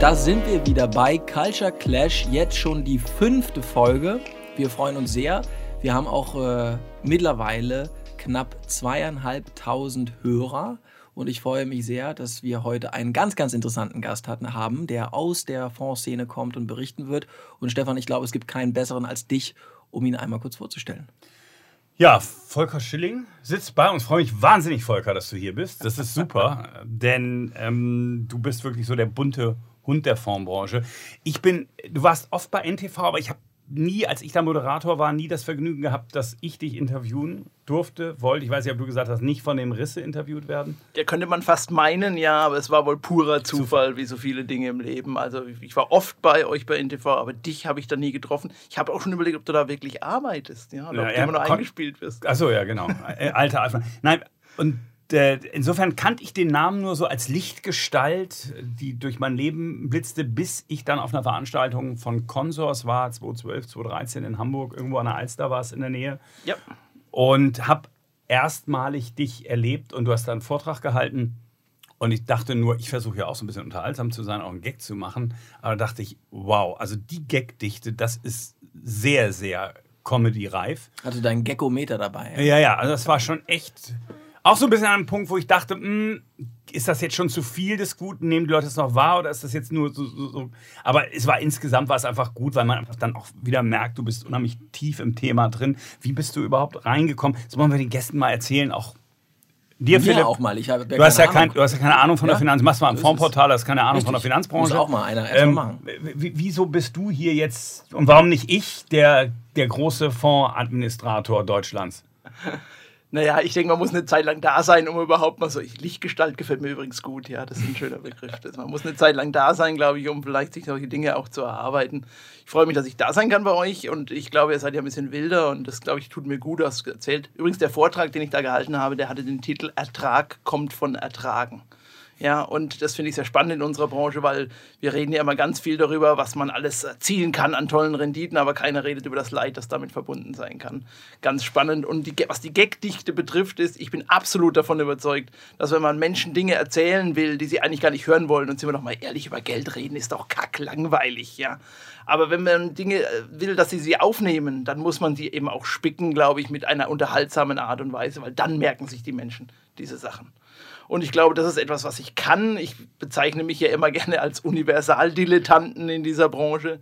Da sind wir wieder bei Culture Clash, jetzt schon die fünfte Folge. Wir freuen uns sehr. Wir haben auch äh, mittlerweile knapp zweieinhalbtausend Hörer. Und ich freue mich sehr, dass wir heute einen ganz, ganz interessanten Gast hatten, haben, der aus der Fondsszene kommt und berichten wird. Und Stefan, ich glaube, es gibt keinen besseren als dich, um ihn einmal kurz vorzustellen. Ja, Volker Schilling sitzt bei uns. Freue mich wahnsinnig, Volker, dass du hier bist. Das ist super, denn ähm, du bist wirklich so der bunte Hund der Fondsbranche. Ich bin, du warst oft bei NTV, aber ich habe nie, als ich da Moderator war, nie das Vergnügen gehabt, dass ich dich interviewen durfte, wollte. Ich weiß nicht, ob du gesagt hast, nicht von dem Risse interviewt werden. Ja, könnte man fast meinen, ja, aber es war wohl purer Zufall, wie so viele Dinge im Leben. Also ich war oft bei euch bei NTV, aber dich habe ich da nie getroffen. Ich habe auch schon überlegt, ob du da wirklich arbeitest, ja, oder ja, ob du immer nur eingespielt wirst. Achso, ja, genau. Äh, alter Alpha. Nein, und insofern kannte ich den Namen nur so als Lichtgestalt, die durch mein Leben blitzte, bis ich dann auf einer Veranstaltung von Consors war, 2012, 2013 in Hamburg, irgendwo an der Alster war es in der Nähe. Ja. Und habe erstmalig dich erlebt und du hast da einen Vortrag gehalten. Und ich dachte nur, ich versuche ja auch so ein bisschen unterhaltsam zu sein, auch einen Gag zu machen. Aber da dachte ich, wow, also die Gagdichte, das ist sehr, sehr Comedy-reif. Hatte deinen Geckometer dabei. Ja, ja, also das war schon echt auch so ein bisschen an einem Punkt, wo ich dachte, mh, hm, ist das jetzt schon zu viel des Guten? Nehmen die Leute es noch wahr oder ist das jetzt nur so, so, so? Aber es war insgesamt war es einfach gut, weil man einfach dann auch wieder merkt, du bist unheimlich tief im Thema drin. Wie bist du überhaupt reingekommen? Das wollen wir den Gästen mal erzählen, auch Dir, Philipp, auch mal. Ich habe du, hast ja kein, du hast ja keine Ahnung von ja? der Finanz. Du machst mal ein Fondsportal, hast keine Ahnung Richtig. von der Finanzbranche. Muss auch mal einer ähm, machen. Wieso bist du hier jetzt und warum nicht ich, der, der große Fondsadministrator Deutschlands? Naja, ich denke, man muss eine Zeit lang da sein, um überhaupt mal so. Lichtgestalt gefällt mir übrigens gut, ja, das ist ein schöner Begriff. Das, man muss eine Zeit lang da sein, glaube ich, um vielleicht sich solche Dinge auch zu erarbeiten. Ich freue mich, dass ich da sein kann bei euch und ich glaube, ihr seid ja ein bisschen wilder und das, glaube ich, tut mir gut, hast erzählt. Übrigens, der Vortrag, den ich da gehalten habe, der hatte den Titel Ertrag kommt von Ertragen. Ja, und das finde ich sehr spannend in unserer Branche, weil wir reden ja immer ganz viel darüber, was man alles erzielen kann an tollen Renditen, aber keiner redet über das Leid, das damit verbunden sein kann. Ganz spannend. Und die, was die Gagdichte betrifft, ist, ich bin absolut davon überzeugt, dass wenn man Menschen Dinge erzählen will, die sie eigentlich gar nicht hören wollen, und sind wir doch mal ehrlich über Geld reden, ist doch kacklangweilig, ja. Aber wenn man Dinge äh, will, dass sie sie aufnehmen, dann muss man sie eben auch spicken, glaube ich, mit einer unterhaltsamen Art und Weise, weil dann merken sich die Menschen diese Sachen. Und ich glaube, das ist etwas, was ich kann. Ich bezeichne mich ja immer gerne als Universaldilettanten in dieser Branche.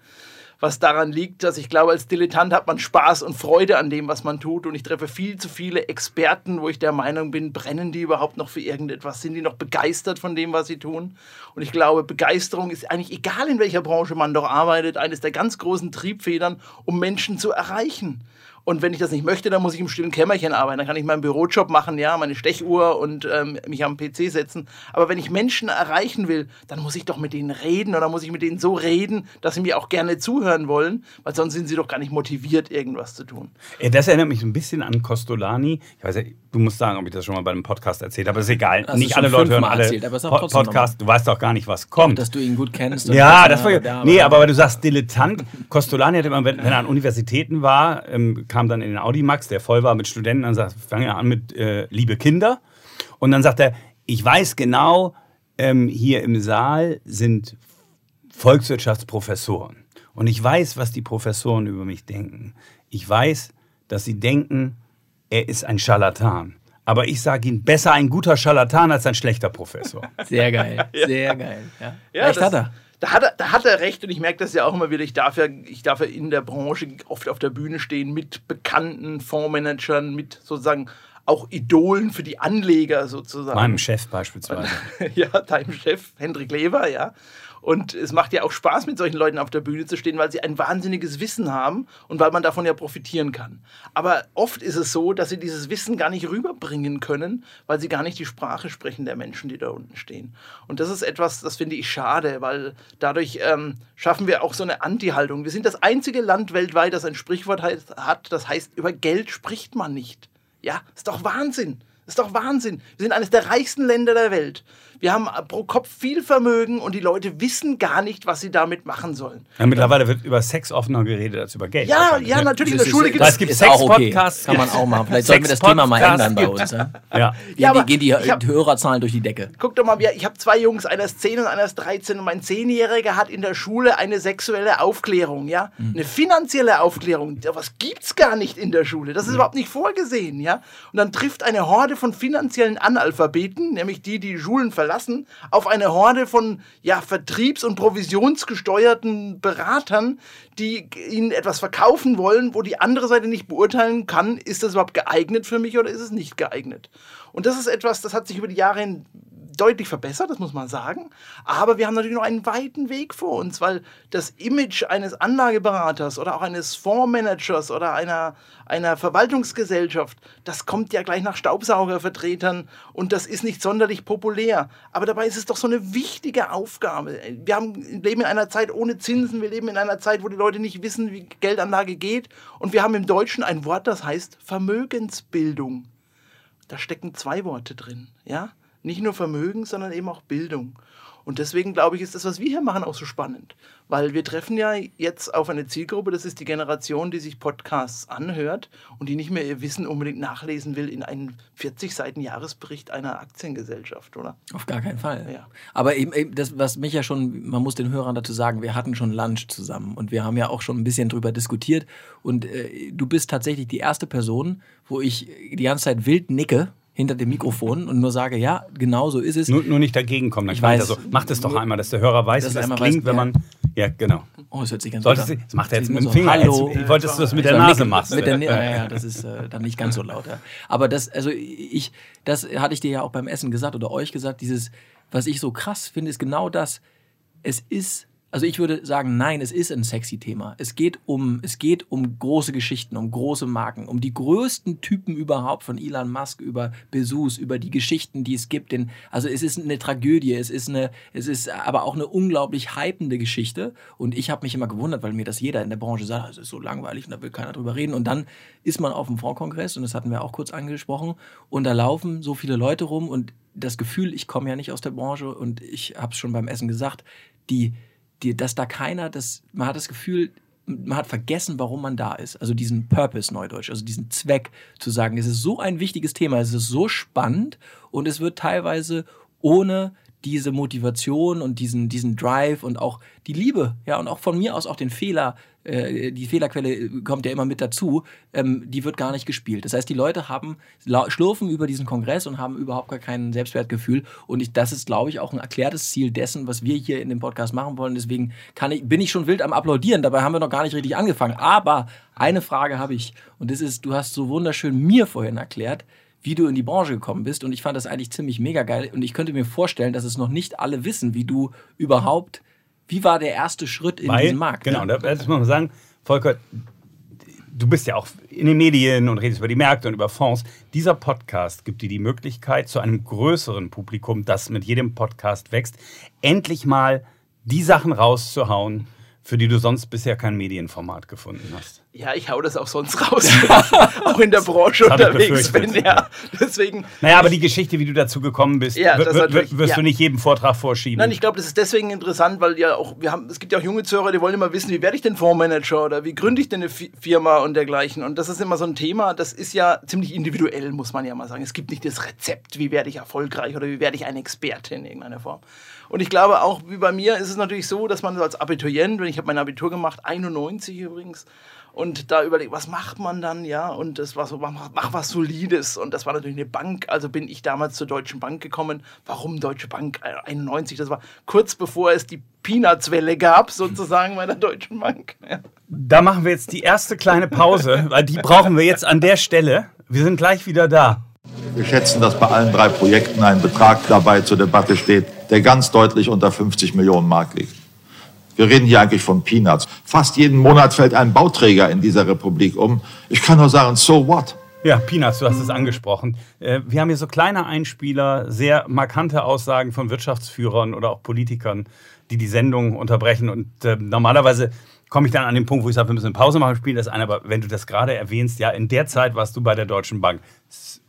Was daran liegt, dass ich glaube, als Dilettant hat man Spaß und Freude an dem, was man tut. Und ich treffe viel zu viele Experten, wo ich der Meinung bin, brennen die überhaupt noch für irgendetwas? Sind die noch begeistert von dem, was sie tun? Und ich glaube, Begeisterung ist eigentlich, egal in welcher Branche man doch arbeitet, eines der ganz großen Triebfedern, um Menschen zu erreichen. Und wenn ich das nicht möchte, dann muss ich im stillen Kämmerchen arbeiten. Dann kann ich meinen Bürojob machen, ja, meine Stechuhr und ähm, mich am PC setzen. Aber wenn ich Menschen erreichen will, dann muss ich doch mit denen reden oder muss ich mit denen so reden, dass sie mir auch gerne zuhören wollen, weil sonst sind sie doch gar nicht motiviert, irgendwas zu tun. Das erinnert mich ein bisschen an Costolani. Ich weiß ja, du musst sagen, ob ich das schon mal bei einem Podcast erzählt habe. Ist egal. Hast nicht alle Leute hören alle erzählt, aber Podcast. Du weißt doch gar nicht, was kommt. Doch, dass du ihn gut kennst. Ja, das war ja. Nee, aber weil du sagst Dilettant. Costolani hat immer, wenn, wenn er an Universitäten war, ähm, kam dann in den Audimax, der voll war mit Studenten, dann sagt, fangen wir an mit äh, Liebe Kinder. Und dann sagt er, ich weiß genau, ähm, hier im Saal sind Volkswirtschaftsprofessoren. Und ich weiß, was die Professoren über mich denken. Ich weiß, dass sie denken, er ist ein Scharlatan. Aber ich sage Ihnen, besser ein guter Scharlatan als ein schlechter Professor. Sehr geil, sehr geil. Ja, ja Recht hat er da hat, er, da hat er recht und ich merke das ja auch immer wieder. Ich darf ja, ich darf ja in der Branche oft auf der Bühne stehen mit bekannten Fondsmanagern, mit sozusagen auch Idolen für die Anleger sozusagen. Meinem Chef beispielsweise. ja, deinem Chef, Hendrik Lever, ja. Und es macht ja auch Spaß, mit solchen Leuten auf der Bühne zu stehen, weil sie ein wahnsinniges Wissen haben und weil man davon ja profitieren kann. Aber oft ist es so, dass sie dieses Wissen gar nicht rüberbringen können, weil sie gar nicht die Sprache sprechen der Menschen, die da unten stehen. Und das ist etwas, das finde ich schade, weil dadurch ähm, schaffen wir auch so eine Anti-Haltung. Wir sind das einzige Land weltweit, das ein Sprichwort hat, das heißt, über Geld spricht man nicht. Ja, ist doch Wahnsinn. Ist doch Wahnsinn. Wir sind eines der reichsten Länder der Welt. Wir haben pro Kopf viel Vermögen und die Leute wissen gar nicht, was sie damit machen sollen. Ja, mittlerweile wird über Sex offener geredet als über Geld. Ja, ja, natürlich. In der Schule gibt es Sex-Podcasts. Kann man auch machen. Vielleicht sollten wir das Thema mal ändern bei uns. Ja, ja. ja aber gehen die hab, Hörerzahlen durch die Decke. Guck doch mal, ich habe zwei Jungs, einer ist 10 und einer ist 13 und mein Zehnjähriger hat in der Schule eine sexuelle Aufklärung, ja, mhm. eine finanzielle Aufklärung. Was gibt's gar nicht in der Schule? Das ist mhm. überhaupt nicht vorgesehen, ja. Und dann trifft eine Horde von finanziellen Analphabeten, nämlich die, die die Schulen verlassen, auf auf eine Horde von ja, vertriebs- und provisionsgesteuerten Beratern, die ihnen etwas verkaufen wollen, wo die andere Seite nicht beurteilen kann, ist das überhaupt geeignet für mich oder ist es nicht geeignet. Und das ist etwas, das hat sich über die Jahre hin deutlich verbessert, das muss man sagen. Aber wir haben natürlich noch einen weiten Weg vor uns, weil das Image eines Anlageberaters oder auch eines Fondsmanagers oder einer, einer Verwaltungsgesellschaft, das kommt ja gleich nach Staubsaugervertretern und das ist nicht sonderlich populär. Aber dabei ist es doch so eine wichtige Aufgabe. Wir haben, leben in einer Zeit ohne Zinsen, wir leben in einer Zeit, wo die Leute nicht wissen, wie Geldanlage geht. Und wir haben im Deutschen ein Wort, das heißt Vermögensbildung. Da stecken zwei Worte drin, ja? Nicht nur Vermögen, sondern eben auch Bildung. Und deswegen glaube ich, ist das, was wir hier machen, auch so spannend. Weil wir treffen ja jetzt auf eine Zielgruppe, das ist die Generation, die sich Podcasts anhört und die nicht mehr ihr Wissen unbedingt nachlesen will in einen 40 Seiten Jahresbericht einer Aktiengesellschaft, oder? Auf gar keinen Fall. Ja. Aber eben, eben das, was mich ja schon, man muss den Hörern dazu sagen, wir hatten schon Lunch zusammen und wir haben ja auch schon ein bisschen drüber diskutiert. Und äh, du bist tatsächlich die erste Person, wo ich die ganze Zeit wild nicke hinter dem Mikrofon und nur sage, ja, genau so ist es. Nur, nur nicht dagegen kommen. Ich weiß. Also, mach das doch einmal, dass der Hörer weiß, wie das klingt, weiß, wenn man. Ja, genau. Oh, das hört sich ganz Solltest gut an. Das macht er jetzt mit dem Finger. Hallo. Ich wollte, dass du das mit der Nase machst. Mit der, ja, ja, das ist äh, dann nicht ganz so laut. Ja. Aber das, also ich, das hatte ich dir ja auch beim Essen gesagt oder euch gesagt, dieses, was ich so krass finde, ist genau das. Es ist also ich würde sagen, nein, es ist ein sexy Thema. Es geht um, es geht um große Geschichten, um große Marken, um die größten Typen überhaupt von Elon Musk über Bezos, über die Geschichten, die es gibt. Denn, also es ist eine Tragödie, es ist eine, es ist aber auch eine unglaublich hypende Geschichte. Und ich habe mich immer gewundert, weil mir das jeder in der Branche sagt, es ist so langweilig und da will keiner drüber reden. Und dann ist man auf dem Fondkongress und das hatten wir auch kurz angesprochen und da laufen so viele Leute rum und das Gefühl, ich komme ja nicht aus der Branche und ich habe es schon beim Essen gesagt, die die, dass da keiner, das, man hat das Gefühl, man hat vergessen, warum man da ist. Also diesen Purpose, Neudeutsch, also diesen Zweck zu sagen, es ist so ein wichtiges Thema, es ist so spannend und es wird teilweise ohne diese Motivation und diesen, diesen Drive und auch die Liebe, ja, und auch von mir aus auch den Fehler, äh, die Fehlerquelle kommt ja immer mit dazu, ähm, die wird gar nicht gespielt. Das heißt, die Leute haben, schlurfen über diesen Kongress und haben überhaupt gar kein Selbstwertgefühl. Und ich, das ist, glaube ich, auch ein erklärtes Ziel dessen, was wir hier in dem Podcast machen wollen. Deswegen ich, bin ich schon wild am Applaudieren. Dabei haben wir noch gar nicht richtig angefangen. Aber eine Frage habe ich. Und das ist, du hast so wunderschön mir vorhin erklärt, wie du in die Branche gekommen bist. Und ich fand das eigentlich ziemlich mega geil. Und ich könnte mir vorstellen, dass es noch nicht alle wissen, wie du überhaupt, wie war der erste Schritt in Weil, diesen Markt? Genau, ne? da muss man sagen, Volker, du bist ja auch in den Medien und redest über die Märkte und über Fonds. Dieser Podcast gibt dir die Möglichkeit, zu einem größeren Publikum, das mit jedem Podcast wächst, endlich mal die Sachen rauszuhauen, für die du sonst bisher kein Medienformat gefunden hast. Ja, ich hau das auch sonst raus, auch in der Branche unterwegs bin. Ja, deswegen. Naja, aber die Geschichte, wie du dazu gekommen bist, ja, wirst ja. du nicht jedem Vortrag vorschieben. Nein, ich glaube, das ist deswegen interessant, weil ja auch wir haben, es gibt ja auch junge Zuhörer, die wollen immer wissen, wie werde ich denn Fondsmanager oder wie gründe ich denn eine Firma und dergleichen. Und das ist immer so ein Thema. Das ist ja ziemlich individuell, muss man ja mal sagen. Es gibt nicht das Rezept, wie werde ich erfolgreich oder wie werde ich ein Experte in irgendeiner Form. Und ich glaube auch, wie bei mir, ist es natürlich so, dass man als Abiturient, wenn ich habe mein Abitur gemacht, 91 übrigens, und da überlegt, was macht man dann, ja, und das war so, mach, mach, was Solides und das war natürlich eine Bank, also bin ich damals zur Deutschen Bank gekommen. Warum Deutsche Bank 91? Das war kurz bevor es die Peanuts-Welle gab, sozusagen bei der Deutschen Bank. Ja. Da machen wir jetzt die erste kleine Pause, weil die brauchen wir jetzt an der Stelle. Wir sind gleich wieder da. Wir schätzen, dass bei allen drei Projekten ein Betrag dabei zur Debatte steht, der ganz deutlich unter 50 Millionen Mark liegt. Wir reden hier eigentlich von Peanuts. Fast jeden Monat fällt ein Bauträger in dieser Republik um. Ich kann nur sagen, so what? Ja, Peanuts, du hast es angesprochen. Äh, wir haben hier so kleine Einspieler, sehr markante Aussagen von Wirtschaftsführern oder auch Politikern, die die Sendung unterbrechen. Und äh, normalerweise komme ich dann an den Punkt, wo ich sage, wir müssen eine Pause machen, spielen das ein. Aber wenn du das gerade erwähnst, ja, in der Zeit warst du bei der Deutschen Bank. Es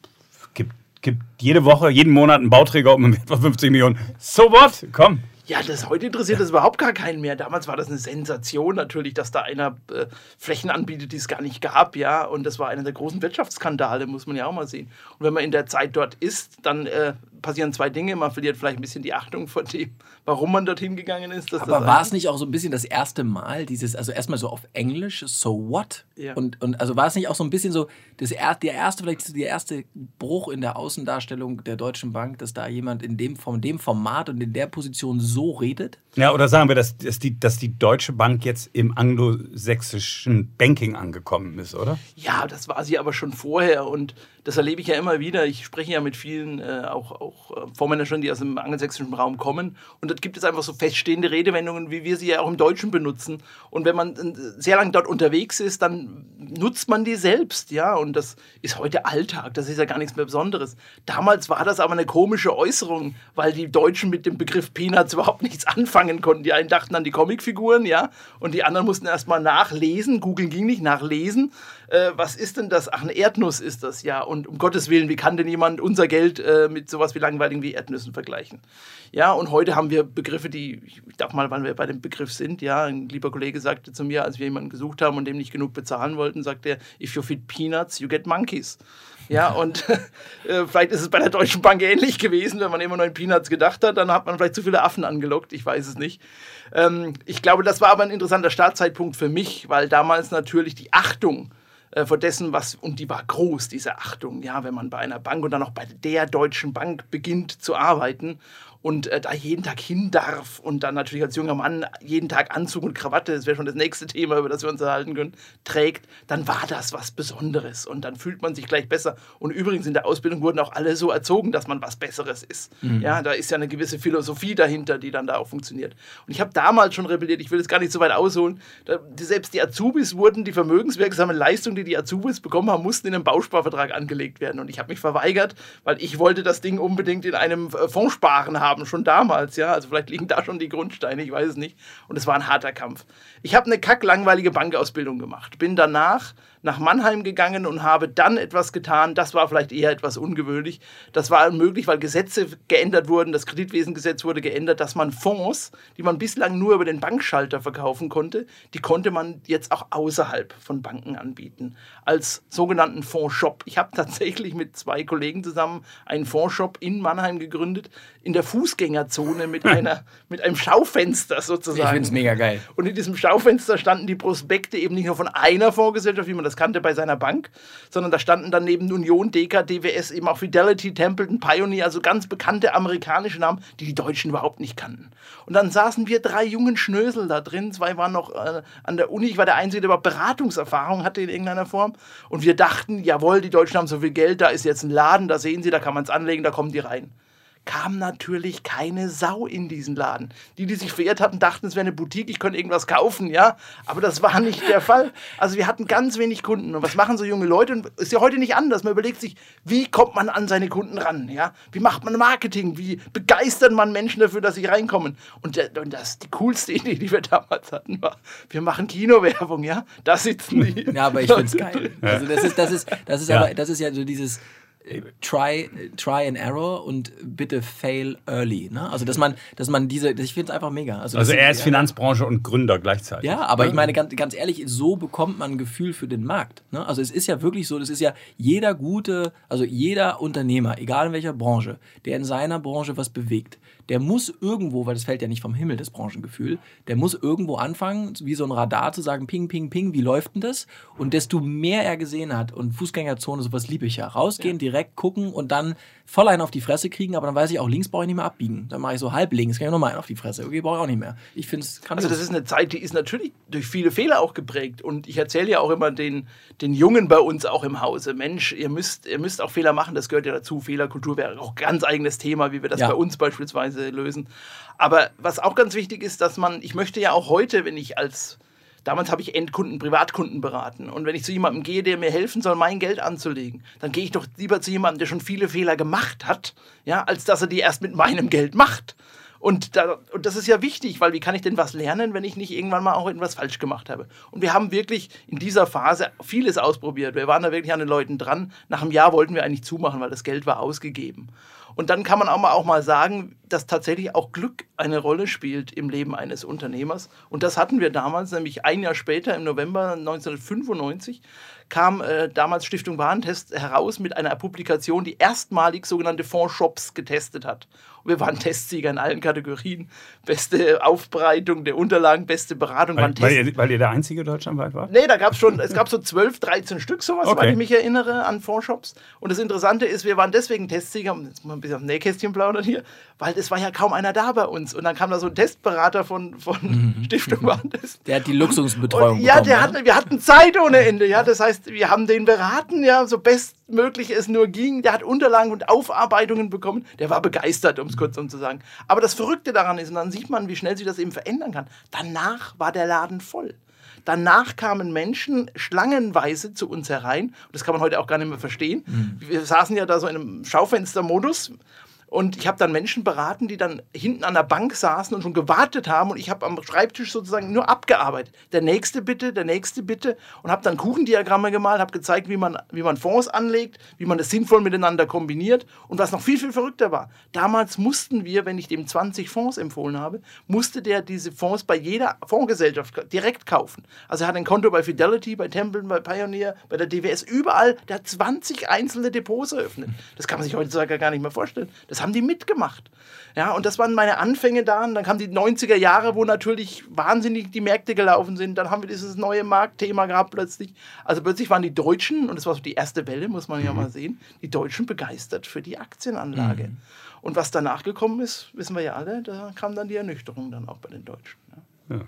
gibt gibt jede Woche, jeden Monat einen Bauträger um etwa 50 Millionen. So what? Komm. Ja, das heute interessiert das überhaupt gar keinen mehr. Damals war das eine Sensation natürlich, dass da einer äh, Flächen anbietet, die es gar nicht gab, ja. Und das war einer der großen Wirtschaftsskandale, muss man ja auch mal sehen. Und wenn man in der Zeit dort ist, dann äh, passieren zwei Dinge. Man verliert vielleicht ein bisschen die Achtung vor dem, warum man dorthin gegangen ist. Aber war es nicht auch so ein bisschen das erste Mal, dieses, also erstmal so auf Englisch, so what? Ja. Und, und also war es nicht auch so ein bisschen so, das er, der erste, vielleicht der erste Bruch in der Außendarstellung der Deutschen Bank, dass da jemand in dem, von dem Format und in der Position so redet? Ja, oder sagen wir, dass, dass, die, dass die Deutsche Bank jetzt im anglosächsischen Banking angekommen ist, oder? Ja, das war sie aber schon vorher und das erlebe ich ja immer wieder. Ich spreche ja mit vielen äh, auch, auch äh, Vormanagern, die aus dem angelsächsischen Raum kommen. Und dort gibt es einfach so feststehende Redewendungen, wie wir sie ja auch im Deutschen benutzen. Und wenn man äh, sehr lange dort unterwegs ist, dann nutzt man die selbst. ja. Und das ist heute Alltag. Das ist ja gar nichts mehr Besonderes. Damals war das aber eine komische Äußerung, weil die Deutschen mit dem Begriff Peanuts überhaupt nichts anfangen konnten. Die einen dachten an die Comicfiguren, ja. Und die anderen mussten erst mal nachlesen. Googeln ging nicht, nachlesen äh, was ist denn das? Ach, eine Erdnuss ist das, ja. Und um Gottes Willen, wie kann denn jemand unser Geld äh, mit sowas wie langweiligen wie Erdnüssen vergleichen? Ja, und heute haben wir Begriffe, die, ich darf mal, wann wir bei dem Begriff sind, ja, ein lieber Kollege sagte zu mir, als wir jemanden gesucht haben und dem nicht genug bezahlen wollten, sagte er, if you feed peanuts, you get monkeys. Ja, und äh, vielleicht ist es bei der Deutschen Bank ähnlich gewesen, wenn man immer nur in Peanuts gedacht hat, dann hat man vielleicht zu viele Affen angelockt, ich weiß es nicht. Ähm, ich glaube, das war aber ein interessanter Startzeitpunkt für mich, weil damals natürlich die Achtung äh, vor dessen, was, und die war groß, diese Achtung, ja, wenn man bei einer Bank und dann auch bei der Deutschen Bank beginnt zu arbeiten und äh, da jeden Tag hin darf und dann natürlich als junger Mann jeden Tag Anzug und Krawatte, das wäre schon das nächste Thema, über das wir uns erhalten können, trägt, dann war das was Besonderes und dann fühlt man sich gleich besser. Und übrigens in der Ausbildung wurden auch alle so erzogen, dass man was Besseres ist. Mhm. Ja, da ist ja eine gewisse Philosophie dahinter, die dann da auch funktioniert. Und ich habe damals schon rebelliert, ich will es gar nicht so weit ausholen, da, selbst die Azubis wurden, die vermögenswirksame Leistung, die die Azubis bekommen haben, mussten in einem Bausparvertrag angelegt werden. Und ich habe mich verweigert, weil ich wollte das Ding unbedingt in einem äh, Fonds sparen haben haben, schon damals, ja. Also vielleicht liegen da schon die Grundsteine, ich weiß es nicht. Und es war ein harter Kampf. Ich habe eine kacklangweilige Bankausbildung gemacht. Bin danach nach Mannheim gegangen und habe dann etwas getan, das war vielleicht eher etwas ungewöhnlich. Das war möglich, weil Gesetze geändert wurden, das Kreditwesengesetz wurde geändert, dass man Fonds, die man bislang nur über den Bankschalter verkaufen konnte, die konnte man jetzt auch außerhalb von Banken anbieten, als sogenannten Fondsshop. Ich habe tatsächlich mit zwei Kollegen zusammen einen Fondsshop in Mannheim gegründet, in der Fußgängerzone mit, einer, mit einem Schaufenster sozusagen. Ich finde es mega geil. Und in diesem Schaufenster standen die Prospekte eben nicht nur von einer Fondsgesellschaft, wie man das kannte bei seiner Bank, sondern da standen dann neben Union, DK, DWS eben auch Fidelity, Templeton, Pioneer, also ganz bekannte amerikanische Namen, die die Deutschen überhaupt nicht kannten. Und dann saßen wir drei jungen Schnösel da drin, zwei waren noch äh, an der Uni, ich war der Einzige, der überhaupt Beratungserfahrung hatte in irgendeiner Form. Und wir dachten, jawohl, die Deutschen haben so viel Geld, da ist jetzt ein Laden, da sehen sie, da kann man es anlegen, da kommen die rein kam natürlich keine Sau in diesen Laden. Die, die sich verirrt hatten, dachten, es wäre eine Boutique, ich könnte irgendwas kaufen, ja. Aber das war nicht der Fall. Also wir hatten ganz wenig Kunden. Und was machen so junge Leute? Und ist ja heute nicht anders. Man überlegt sich, wie kommt man an seine Kunden ran, ja? Wie macht man Marketing? Wie begeistert man Menschen dafür, dass sie reinkommen? Und, der, und das, die coolste Idee, die wir damals hatten, war, wir machen Kinowerbung, ja? Da sitzen die. Ja, aber ich finde es geil. Also das ist, das ist, das ist ja. aber, das ist ja so dieses, try, try and error und bitte fail early. Ne? Also dass man, dass man diese, ich finde es einfach mega. Also, also er ist Finanzbranche und Gründer gleichzeitig. Ja, aber ich meine ganz, ganz ehrlich, so bekommt man ein Gefühl für den Markt. Ne? Also es ist ja wirklich so, das ist ja jeder gute, also jeder Unternehmer, egal in welcher Branche, der in seiner Branche was bewegt, der muss irgendwo, weil das fällt ja nicht vom Himmel, das Branchengefühl, der muss irgendwo anfangen, wie so ein Radar zu sagen, ping, ping, ping, wie läuft denn das? Und desto mehr er gesehen hat und Fußgängerzone, sowas liebe ich ja. Rausgehen, ja. direkt gucken und dann voll einen auf die Fresse kriegen, aber dann weiß ich auch, links brauche ich nicht mehr abbiegen. Dann mache ich so halb links, kann ich nochmal einen auf die Fresse. Okay, brauche ich auch nicht mehr. Ich finde es Also das ist eine Zeit, die ist natürlich durch viele Fehler auch geprägt. Und ich erzähle ja auch immer den, den Jungen bei uns auch im Hause, Mensch, ihr müsst, ihr müsst auch Fehler machen, das gehört ja dazu. Fehlerkultur wäre auch ganz eigenes Thema, wie wir das ja. bei uns beispielsweise lösen. Aber was auch ganz wichtig ist, dass man, ich möchte ja auch heute, wenn ich als Damals habe ich Endkunden, Privatkunden beraten. Und wenn ich zu jemandem gehe, der mir helfen soll, mein Geld anzulegen, dann gehe ich doch lieber zu jemandem, der schon viele Fehler gemacht hat, ja, als dass er die erst mit meinem Geld macht. Und, da, und das ist ja wichtig, weil wie kann ich denn was lernen, wenn ich nicht irgendwann mal auch etwas falsch gemacht habe? Und wir haben wirklich in dieser Phase vieles ausprobiert. Wir waren da wirklich an den Leuten dran. Nach einem Jahr wollten wir eigentlich zumachen, weil das Geld war ausgegeben. Und dann kann man auch mal, auch mal sagen, dass tatsächlich auch Glück eine Rolle spielt im Leben eines Unternehmers. Und das hatten wir damals, nämlich ein Jahr später, im November 1995, kam äh, damals Stiftung Warentest heraus mit einer Publikation, die erstmalig sogenannte Fondsshops getestet hat. Wir waren Testsieger in allen Kategorien. Beste Aufbereitung der Unterlagen, beste Beratung. Weil, weil, ihr, weil ihr der einzige deutschlandweit war? Nee, da gab es schon, es gab so 12, 13 Stück, sowas, okay. weil ich mich erinnere, an Fondsshops. Und das Interessante ist, wir waren deswegen Testsieger, um jetzt mal ein bisschen auf Nähkästchen plaudern hier, weil es war ja kaum einer da bei uns. Und dann kam da so ein Testberater von, von mhm. Stiftung Warentest. Der hat die Luxusbetreuung und, Ja, der hat, wir hatten Zeit ohne Ende. Ja, das heißt, wir haben den beraten, ja, so bestmöglich es nur ging. Der hat Unterlagen und Aufarbeitungen bekommen. Der war begeistert, um es kurz um zu sagen. Aber das Verrückte daran ist, und dann sieht man, wie schnell sich das eben verändern kann. Danach war der Laden voll. Danach kamen Menschen schlangenweise zu uns herein. Und das kann man heute auch gar nicht mehr verstehen. Mhm. Wir saßen ja da so in einem Schaufenstermodus und ich habe dann Menschen beraten, die dann hinten an der Bank saßen und schon gewartet haben. Und ich habe am Schreibtisch sozusagen nur abgearbeitet. Der nächste bitte, der nächste bitte. Und habe dann Kuchendiagramme gemalt, habe gezeigt, wie man, wie man Fonds anlegt, wie man das sinnvoll miteinander kombiniert. Und was noch viel, viel verrückter war, damals mussten wir, wenn ich dem 20 Fonds empfohlen habe, musste der diese Fonds bei jeder Fondsgesellschaft direkt kaufen. Also er hat ein Konto bei Fidelity, bei Templeton, bei Pioneer, bei der DWS, überall. Der hat 20 einzelne Depots eröffnet. Das kann man sich heutzutage gar nicht mehr vorstellen. Das das haben die mitgemacht. Ja, und das waren meine Anfänge da. Und dann kamen die 90er Jahre, wo natürlich wahnsinnig die Märkte gelaufen sind. Dann haben wir dieses neue Marktthema gehabt plötzlich. Also plötzlich waren die Deutschen, und das war so die erste Welle, muss man ja mhm. mal sehen, die Deutschen begeistert für die Aktienanlage. Mhm. Und was danach gekommen ist, wissen wir ja alle, da kam dann die Ernüchterung dann auch bei den Deutschen. Ja. ja.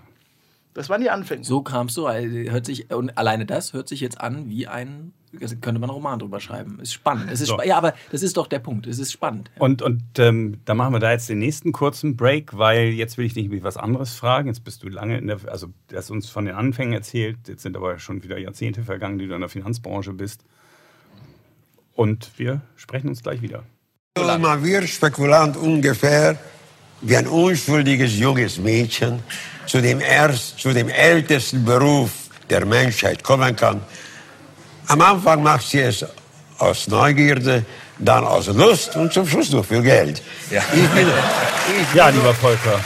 Das waren die Anfänge. So kamst du, hört sich, und alleine das hört sich jetzt an wie ein könnte man einen Roman drüber schreiben. Ist spannend. Es ist so. spa ja, aber das ist doch der Punkt. Es ist spannend. Ja. Und, und ähm, dann machen wir da jetzt den nächsten kurzen Break, weil jetzt will ich dich was anderes fragen. Jetzt bist du lange in der, also du hast uns von den Anfängen erzählt. Jetzt sind aber schon wieder Jahrzehnte vergangen, die du in der Finanzbranche bist. Und wir sprechen uns gleich wieder. Man wird Spekulant ungefähr wie ein unschuldiges junges Mädchen zu dem, erst, zu dem ältesten Beruf der Menschheit kommen kann am Anfang macht sie es aus Neugierde, dann aus Lust und zum Schluss noch für Geld. Ja, ich bin, ich ja lieber Volker,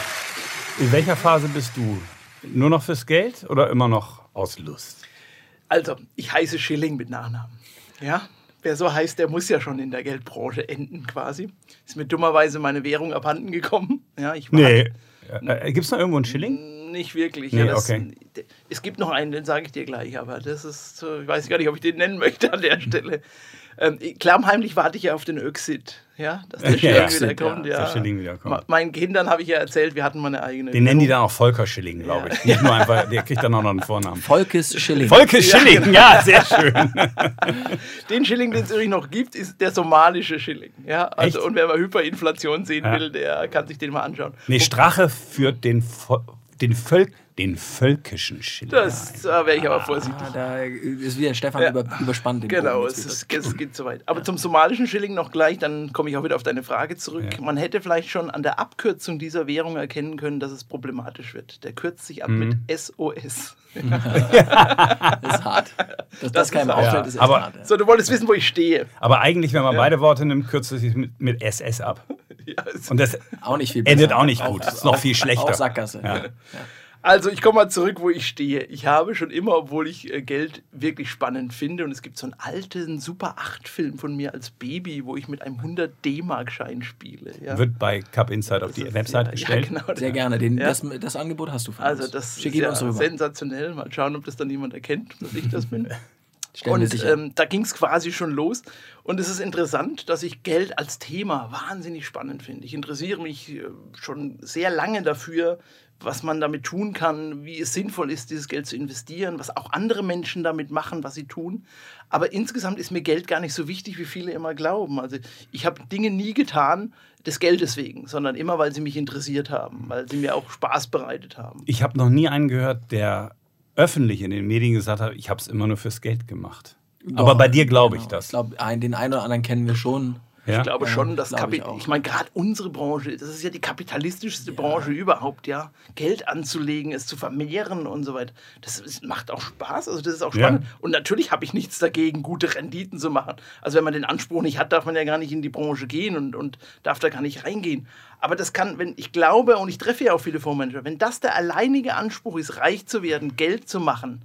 in welcher Phase bist du? Nur noch fürs Geld oder immer noch aus Lust? Also, ich heiße Schilling mit Nachnamen. Ja, wer so heißt, der muss ja schon in der Geldbranche enden quasi. Ist mir dummerweise meine Währung abhanden gekommen. Ja, ich war nee. Äh, Gibt es noch irgendwo einen Schilling? Nicht wirklich. Nee, ja, das, okay. Es gibt noch einen, den sage ich dir gleich, aber das ist, ich weiß gar nicht, ob ich den nennen möchte an der Stelle. Ähm, klammheimlich warte ich ja auf den Exit, ja, dass der Schilling ja, wieder kommt. Ja. Der Schilling wieder kommt. Meinen Kindern habe ich ja erzählt, wir hatten mal eine eigene. Den nennen die dann auch Volker Schilling, glaube ich. Nicht nur einfach, der kriegt dann auch noch einen Vornamen. Volkes Schilling. Volkes Schilling, genau. ja, sehr schön. den Schilling, den es übrigens noch gibt, ist der somalische Schilling. Ja, also, und wer mal Hyperinflation sehen will, der kann sich den mal anschauen. Nee, Strache führt den den, Völ den völkischen Schilling. Das da wäre ich aber vorsichtig. Ah, da ist wieder Stefan ja. über, überspannt. Genau, es, ist, es, geht zu weit. Aber zum somalischen Schilling noch gleich, dann komme ich auch wieder auf deine Frage zurück. Ja. Man hätte vielleicht schon an der Abkürzung dieser Währung erkennen können, dass es problematisch wird. Der kürzt sich ab mhm. mit SOS. das ist hart. Dass das, das keinem auffällt, ist aber, hart. So, du wolltest wissen, wo ich stehe. Aber eigentlich, wenn man beide Worte nimmt, kürzt es sich mit, mit SS ab. Ja, und das auch nicht viel endet auch nicht gut. Das ist noch viel schlechter. Auch Sackgasse. Also ich komme mal zurück, wo ich stehe. Ich habe schon immer, obwohl ich äh, Geld wirklich spannend finde, und es gibt so einen alten Super 8-Film von mir als Baby, wo ich mit einem 100 D-Mark-Schein spiele. Ja. Wird bei Cup Insight auf die Website ja, gestellt. Ja, genau, Sehr gerne. Den, das, das, Angebot hast du von Also das Schick ist ja sensationell. Mal schauen, ob das dann jemand erkennt, dass ich das bin. Und ähm, da ging es quasi schon los. Und es ist interessant, dass ich Geld als Thema wahnsinnig spannend finde. Ich interessiere mich äh, schon sehr lange dafür, was man damit tun kann, wie es sinnvoll ist, dieses Geld zu investieren, was auch andere Menschen damit machen, was sie tun. Aber insgesamt ist mir Geld gar nicht so wichtig, wie viele immer glauben. Also ich habe Dinge nie getan des Geldes wegen, sondern immer, weil sie mich interessiert haben, weil sie mir auch Spaß bereitet haben. Ich habe noch nie einen gehört, der öffentlich in den Medien gesagt habe, ich habe es immer nur fürs Geld gemacht. Doch, Aber bei dir glaube ich genau. das. Ich glaube, den einen oder anderen kennen wir schon. Ja? Ich glaube schon, dass glaub Kapi ich ich, meine, gerade unsere Branche, das ist ja die kapitalistischste Branche überhaupt, ja. Geld anzulegen, es zu vermehren und so weiter. Das ist, macht auch Spaß, also das ist auch Ja. spannend. Und natürlich habe ich nichts dagegen, gute Renditen zu machen. Also wenn man den Anspruch nicht hat, darf man ja gar nicht in die Branche gehen und, und darf da gar nicht reingehen. Aber das kann, wenn ich glaube, und ich treffe ja auch viele Fondsmanager, wenn das der alleinige Anspruch ist, reich zu werden, Geld zu machen,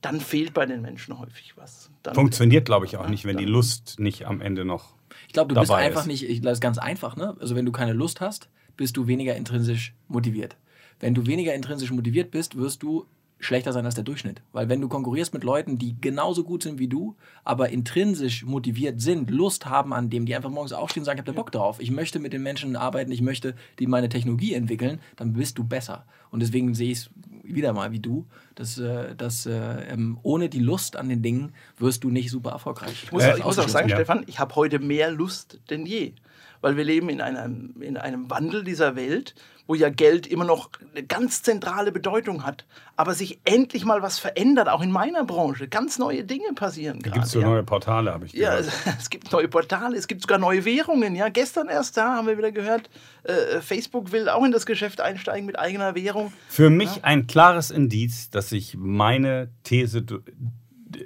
dann fehlt bei den Menschen häufig was. Dann, Funktioniert, glaube ich, auch nicht, wenn die Lust nicht am Ende noch. Ich glaube, du bist einfach ist. nicht, ich, das ist ganz einfach, ne? Also wenn du keine Lust hast, bist du weniger intrinsisch motiviert. Wenn du weniger intrinsisch motiviert bist, wirst du schlechter sein als der Durchschnitt. Weil wenn du konkurrierst mit Leuten, die genauso gut sind wie du, aber intrinsisch motiviert sind, Lust haben an dem, die einfach morgens aufstehen und sagen, ich habe da Bock drauf, ich möchte mit den Menschen arbeiten, ich möchte die meine Technologie entwickeln, dann bist du besser. Und deswegen sehe ich es wieder mal wie du, dass, äh, dass äh, ähm, ohne die Lust an den Dingen wirst du nicht super erfolgreich. Ich muss, Äh, ich muss auch sagen, ja. Stefan, ich habe heute mehr Lust denn je. Weil wir leben in einem, in einem Wandel dieser Welt, wo ja Geld immer noch eine ganz zentrale Bedeutung hat. Aber sich endlich mal was verändert, auch in meiner Branche. Ganz neue Dinge passieren Da gerade. gibt es so ja. neue Portale, habe ich Ja, gehört. es, es gibt neue Portale, es gibt sogar neue Währungen. Ja, gestern erst da haben wir wieder gehört, äh, Facebook will auch in das Geschäft einsteigen mit eigener Währung. Für mich ein klares Indiz, dass sich meine These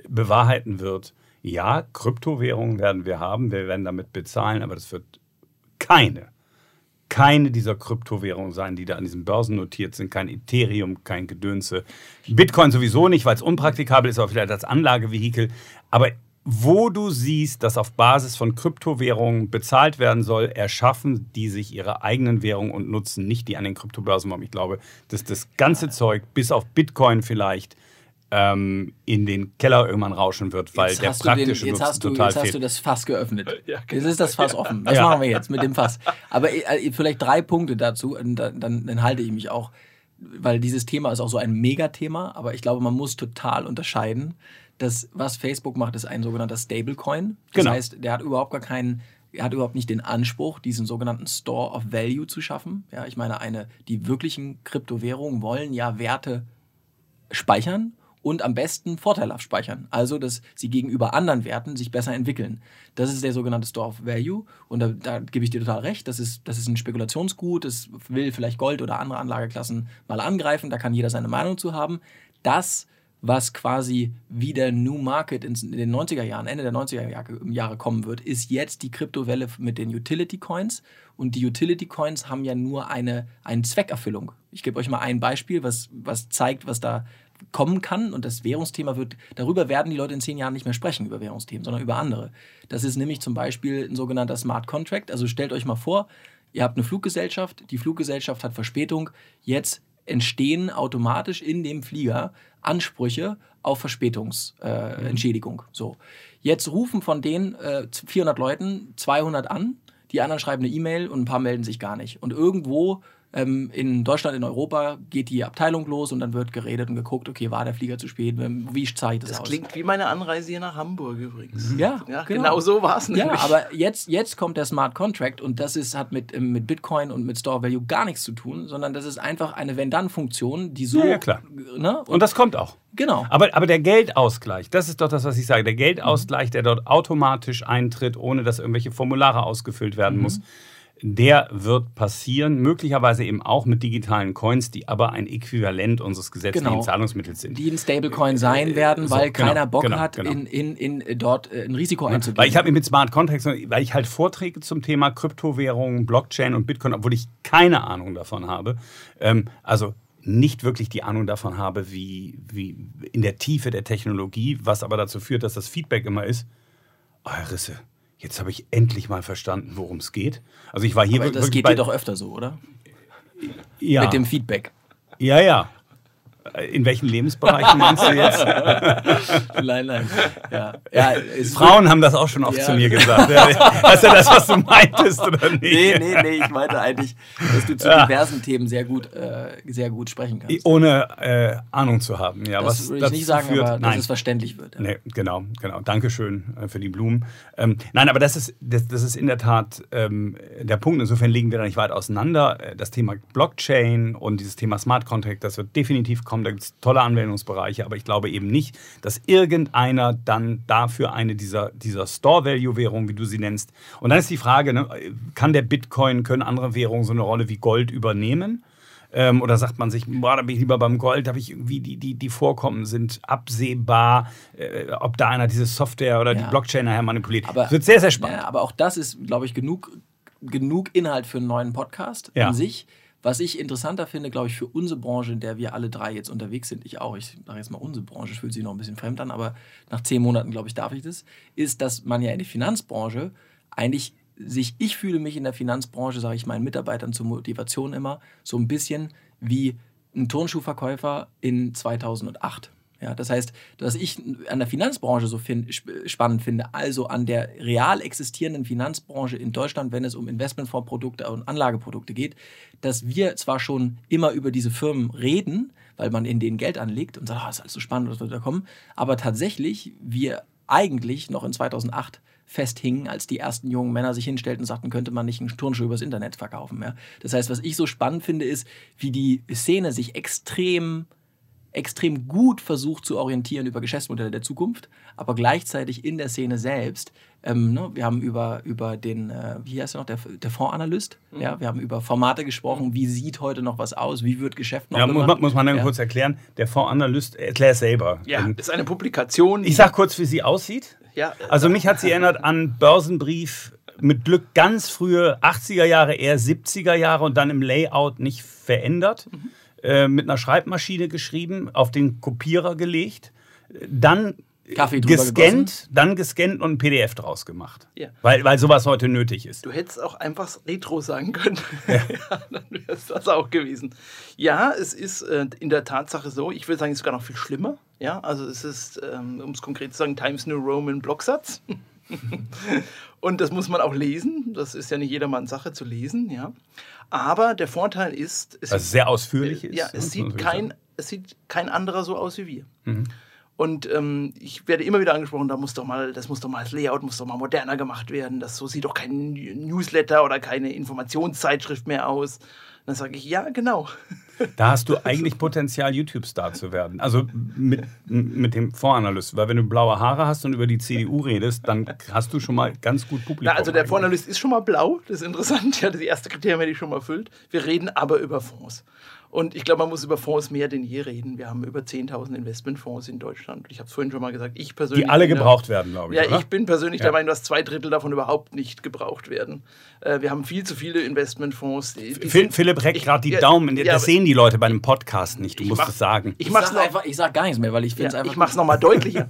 bewahrheiten wird. Ja, Kryptowährungen werden wir haben, wir werden damit bezahlen, aber das wird keine, keine dieser Kryptowährungen sein, die da an diesen Börsen notiert sind. Kein Ethereum, kein Gedönse. Bitcoin sowieso nicht, weil es unpraktikabel ist, aber vielleicht als Anlagevehikel. Aber wo du siehst, dass auf Basis von Kryptowährungen bezahlt werden soll, erschaffen die sich ihre eigenen Währungen und nutzen nicht die an den Kryptobörsen. Ich glaube, dass das ganze Zeug, bis auf Bitcoin vielleicht, ähm, in den Keller irgendwann rauschen wird, weil Jetzt der du den- praktische jetzt Nutzen hast du, total jetzt hast fehlt. du das Fass geöffnet. Ja, Jetzt ist das Fass offen. Was Ja. machen wir jetzt mit dem Fass? Aber äh, vielleicht drei Punkte dazu, und dann, dann, dann halte ich mich auch, weil dieses Thema ist auch so ein Megathema, aber ich glaube, man muss total unterscheiden. dass was Facebook macht, ist ein sogenannter Stablecoin. Das Genau. heißt, der hat überhaupt gar keinen er hat überhaupt nicht den Anspruch, diesen sogenannten Store of Value zu schaffen. Ja, ich meine, eine, die wirklichen Kryptowährungen wollen ja Werte speichern und am besten vorteilhaft speichern. Also, dass sie gegenüber anderen Werten sich besser entwickeln. Das ist der sogenannte Store of Value. Und da, da gebe ich dir total recht. Das ist, das ist ein Spekulationsgut. Das will vielleicht Gold oder andere Anlageklassen mal angreifen. Da kann jeder seine Meinung zu haben. Das, was quasi wie der New Market in den 90er Jahren, Ende der 90er Jahre, kommen wird, ist jetzt die Kryptowelle mit den Utility Coins. Und die Utility Coins haben ja nur eine, eine Zweckerfüllung. Ich gebe euch mal ein Beispiel, was, was zeigt, was da kommen kann. Und das Währungsthema wird, darüber werden die Leute in zehn Jahren nicht mehr sprechen, über Währungsthemen, sondern über andere. Das ist nämlich zum Beispiel ein sogenannter Smart Contract. Also stellt euch mal vor, ihr habt eine Fluggesellschaft, die Fluggesellschaft hat Verspätung, jetzt entstehen automatisch in dem Flieger Ansprüche auf Verspätungsentschädigung. Äh, Entschädigung. so. Jetzt rufen von den äh, 400 Leuten 200 an, die anderen schreiben eine E-Mail und ein paar melden sich gar nicht. Und irgendwo ähm, in Deutschland, in Europa geht die Abteilung los und dann wird geredet und geguckt, okay, war der Flieger zu spät, wie zeigt es Das aus? klingt wie meine Anreise hier nach Hamburg übrigens. Ja, Ja, genau, so war es Ja, nämlich. aber jetzt, jetzt kommt der Smart Contract und das ist, hat mit, ähm, mit Bitcoin und mit Store Value gar nichts zu tun, sondern das ist einfach eine Wenn-Dann-Funktion, die so. Ja, ja, klar. Ne? Und das kommt auch. genau. Aber, aber der Geldausgleich, das ist doch das, was ich sage. Der Geldausgleich, der dort automatisch eintritt, ohne dass irgendwelche Formulare ausgefüllt werden Mhm. muss, der wird passieren. Möglicherweise eben auch mit digitalen Coins, die aber ein Äquivalent unseres gesetzlichen Genau. Zahlungsmittels sind. die ein Stablecoin sein werden, so, weil genau, keiner Bock genau, hat, genau. in, in, in äh, dort äh, ein Risiko einzugehen. Weil ich habe mit Smart Contracts, weil ich halt Vorträge zum Thema Kryptowährungen, Blockchain und Bitcoin, obwohl ich keine Ahnung davon habe, ähm, also nicht wirklich die Ahnung davon habe, wie, wie in der Tiefe der Technologie, was aber dazu führt, dass das Feedback immer ist, oh, Herr Risse, jetzt habe ich endlich mal verstanden, worum es geht. Also ich war hier Aber das geht dir doch öfter so, oder? ja, Mit dem Feedback. ja, ja. In welchen Lebensbereichen meinst du jetzt? nein, nein. Ja. Ja, Frauen haben das auch schon oft Ja. zu mir gesagt. Ja, Ist ja das, was du meintest, oder nicht? Nee, nee, nee, ich meinte eigentlich, dass du zu diversen Themen sehr gut, äh, sehr gut sprechen kannst. Ohne äh, Ahnung zu haben. Ja, Das was würde ich nicht sagen, führt, aber dass nein. es verständlich wird. Nee, genau, genau. Dankeschön äh, für die Blumen. Ähm, nein, aber das ist, das, das ist in der Tat ähm, der Punkt. Insofern liegen wir da nicht weit auseinander. Äh, Das Thema Blockchain und dieses Thema Smart Contract, das wird definitiv kommen, da gibt es tolle Anwendungsbereiche, aber ich glaube eben nicht, dass irgendeiner dann dafür eine dieser, dieser Store-Value-Währungen, wie du sie nennst, und dann ist die Frage, ne, kann der Bitcoin, können andere Währungen so eine Rolle wie Gold übernehmen? Ähm, oder sagt man sich, boah, da bin ich lieber beim Gold, habe ich irgendwie die, die, die Vorkommen sind absehbar, äh, ob da einer diese Software oder Ja. die Blockchain nachher manipuliert. Aber- das wird sehr, sehr spannend. Ja, aber auch das ist, glaube ich, genug, genug Inhalt für einen neuen Podcast Ja. an sich. Was ich interessanter finde, glaube ich, für unsere Branche, in der wir alle drei jetzt unterwegs sind, ich auch, ich sage jetzt mal unsere Branche, fühlt sich noch ein bisschen fremd an, aber nach zehn Monaten, glaube ich, darf ich das, ist, dass man ja in der Finanzbranche eigentlich sich, ich fühle mich in der Finanzbranche, sage ich meinen Mitarbeitern zur Motivation immer, so ein bisschen wie ein Turnschuhverkäufer in 2008. Ja, das heißt, was ich an der Finanzbranche so fin sp- spannend finde, also an der real existierenden Finanzbranche in Deutschland, wenn es um Investmentfondsprodukte und Anlageprodukte geht, dass wir zwar schon immer über diese Firmen reden, weil man in denen Geld anlegt und sagt, ah, ist alles so spannend, was wird da kommen, aber tatsächlich wir eigentlich noch in 2008 festhingen, als die ersten jungen Männer sich hinstellten und sagten, könnte man nicht einen Turnschuh übers Internet verkaufen. Ja? Das heißt, was ich so spannend finde, ist, wie die Szene sich extrem extrem gut versucht zu orientieren über Geschäftsmodelle der Zukunft, aber gleichzeitig in der Szene selbst. Ähm, ne, wir haben über, über den, äh, wie heißt er noch, der, der Fondsanalyst. Mhm. Ja, wir haben über Formate gesprochen. Wie sieht heute noch was aus? Wie wird Geschäft noch Ja, muss, gemacht? man- muss man dann ja. kurz erklären. Der Fondsanalyst, erklär es selber. Ja, Ähm, das ist eine Publikation. Ich sag kurz, wie sie aussieht. Ja, Also mich hat sie erinnert an Börsenbrief mit Glück ganz frühe 80er Jahre, eher 70er Jahre und dann im Layout nicht verändert. Mhm. Äh, mit einer Schreibmaschine geschrieben, auf den Kopierer gelegt, dann Kaffee gescannt, dann gescannt und ein PDF draus gemacht. Ja. Weil, weil sowas heute nötig ist. Du hättest auch einfach Retro sagen können. Ja. dann wäre es das auch gewesen. Ja, es ist äh, in der Tatsache so, ich würde sagen, es ist sogar noch viel schlimmer. Ja, also es ist, ähm, um es konkret zu sagen, Times New Roman Blocksatz. Und das muss man auch lesen. Das ist ja nicht jedermanns Sache zu lesen, ja. Aber der Vorteil ist, es, Was sehr ausführlich ist. ja, ne, es, man sieht kein, es sieht kein anderer so aus wie wir. Mhm. Und ähm, ich werde immer wieder angesprochen, da muss doch mal, das muss doch mal das Layout muss doch mal moderner gemacht werden. Das so sieht doch kein Newsletter oder keine Informationszeitschrift mehr aus. Dann sage ich, ja, genau. Da hast du eigentlich Potenzial, YouTube-Star zu werden. Also mit, mit dem Fondsanalyst. Weil wenn du blaue Haare hast und über die CDU redest, dann hast du schon mal ganz gut Publikum. Na, also der. Fondsanalyst ist schon mal blau, das ist interessant. Ja, das erste Kriterium hätte ich schon mal erfüllt. Wir reden aber über Fonds. Und ich glaube, man muss über Fonds mehr denn je reden. Wir haben über 10.000 Investmentfonds in Deutschland. Ich habe es vorhin schon mal gesagt, ich persönlich. Die alle bin der- gebraucht werden, glaube ich. Ja, oder? ich bin persönlich Ja. der Meinung, dass zwei Drittel davon überhaupt nicht gebraucht werden. Äh, wir haben viel zu viele Investmentfonds. Die, die Phil, sind- Philipp reckt gerade die ja, Daumen. ja, das sehen die Leute bei einem Podcast nicht. Du ich musst mach- es sagen. Ich Ich mach's sag, noch, einfach, ich sag gar nichts mehr, weil ich finde es ja, einfach. ich mach's noch mal deutlicher.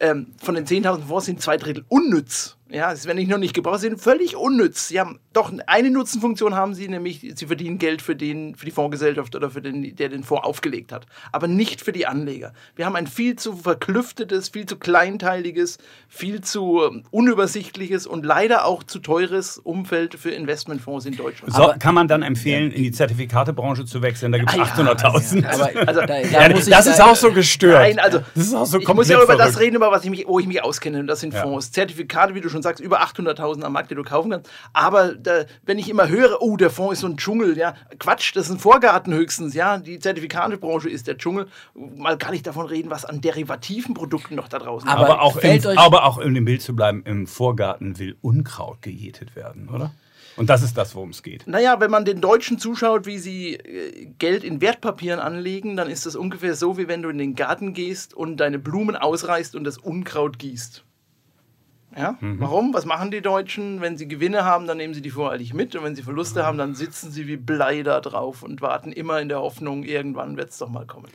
ähm, von den 10.000 Fonds sind zwei Drittel unnütz. Ja, es werden nicht nur nicht gebraucht, sie sind völlig unnütz. Sie haben doch eine Nutzenfunktion haben sie, nämlich sie verdienen Geld für, den, für die Fondsgesellschaft oder für den, der den Fonds aufgelegt hat, aber nicht für die Anleger. Wir haben ein viel zu verklüftetes, viel zu kleinteiliges, viel zu ähm, unübersichtliches und leider auch zu teures Umfeld für Investmentfonds in Deutschland. So, kann man dann empfehlen, in die Zertifikatebranche zu wechseln? Da gibt es Ah, ja, 800.000. aber Also, da, da Ja, das da- ist auch so gestört. Nein, also das ist auch so ich muss ja über das verrückt. reden, über was ich mich, wo ich mich auskenne. Und das sind Ja. Fonds. Zertifikate, wie du schon sagst, über 800.000 am Markt, die du kaufen kannst. Aber da, wenn ich immer höre, oh, der Fonds ist so ein Dschungel, ja, Quatsch, das ist ein Vorgarten höchstens, ja. Die Zertifikatebranche ist der Dschungel. Mal gar nicht davon reden, was an derivativen Produkten noch da draußen Aber- Aber auch, im, aber auch um im Bild zu bleiben, im Vorgarten will Unkraut gejätet werden, oder? Und das ist das, worum es geht. Naja, wenn man den Deutschen zuschaut, wie sie äh, Geld in Wertpapieren anlegen, dann ist das ungefähr so, wie wenn du in den Garten gehst und deine Blumen ausreißt und das Unkraut gießt. Ja? Warum? Was machen die Deutschen? Wenn sie Gewinne haben, dann nehmen sie die voreilig mit und wenn sie Verluste haben, dann sitzen sie wie Blei da drauf und warten immer in der Hoffnung, irgendwann wird es doch mal kommen.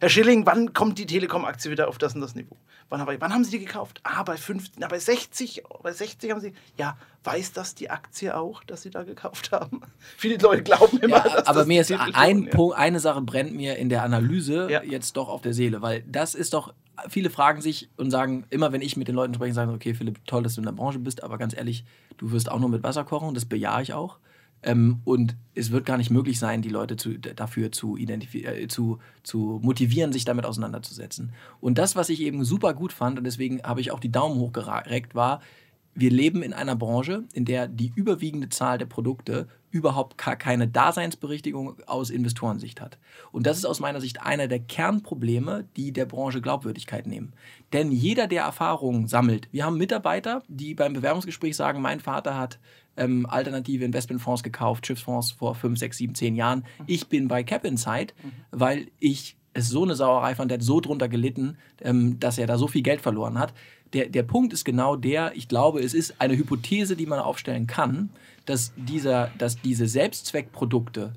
Herr Schilling, wann kommt die Telekom-Aktie wieder auf das und das Niveau? Wann, wann haben Sie die gekauft? Ah, bei 50, na, bei 60, bei 60 haben Sie. Ja, weiß das die Aktie auch, dass Sie da gekauft haben? Viele Leute glauben immer, Ja, dass aber das mir ist ein ja. Punkt, eine Sache brennt mir in der Analyse Ja. jetzt doch auf der Seele, weil das ist doch, viele fragen sich und sagen, immer wenn ich mit den Leuten spreche, sagen, okay, Philipp, toll, dass du in der Branche bist, aber ganz ehrlich, du wirst auch nur mit Wasser kochen, das bejahe ich auch. Ähm, und es wird gar nicht möglich sein, die Leute zu, dafür zu, äh, zu, zu motivieren, sich damit auseinanderzusetzen. Und das, was ich eben super gut fand, und deswegen habe ich auch die Daumen hoch gereckt, war, wir leben in einer Branche, in der die überwiegende Zahl der Produkte überhaupt keine Daseinsberichtigung aus Investorensicht hat. Und das ist aus meiner Sicht einer der Kernprobleme, die der Branche Glaubwürdigkeit nehmen. Denn jeder, der Erfahrungen sammelt, wir haben Mitarbeiter, die beim Bewerbungsgespräch sagen, mein Vater hat ähm, alternative Investmentfonds gekauft, Schiffsfonds vor 5, 6, 7, 10 Jahren. Ich bin bei Cap Insight, weil ich es so eine Sauerei fand, der hat so drunter gelitten, ähm, dass er da so viel Geld verloren hat. Der, der Punkt ist genau der, ich glaube, es ist eine Hypothese, die man aufstellen kann, dass, dieser, dass diese Selbstzweckprodukte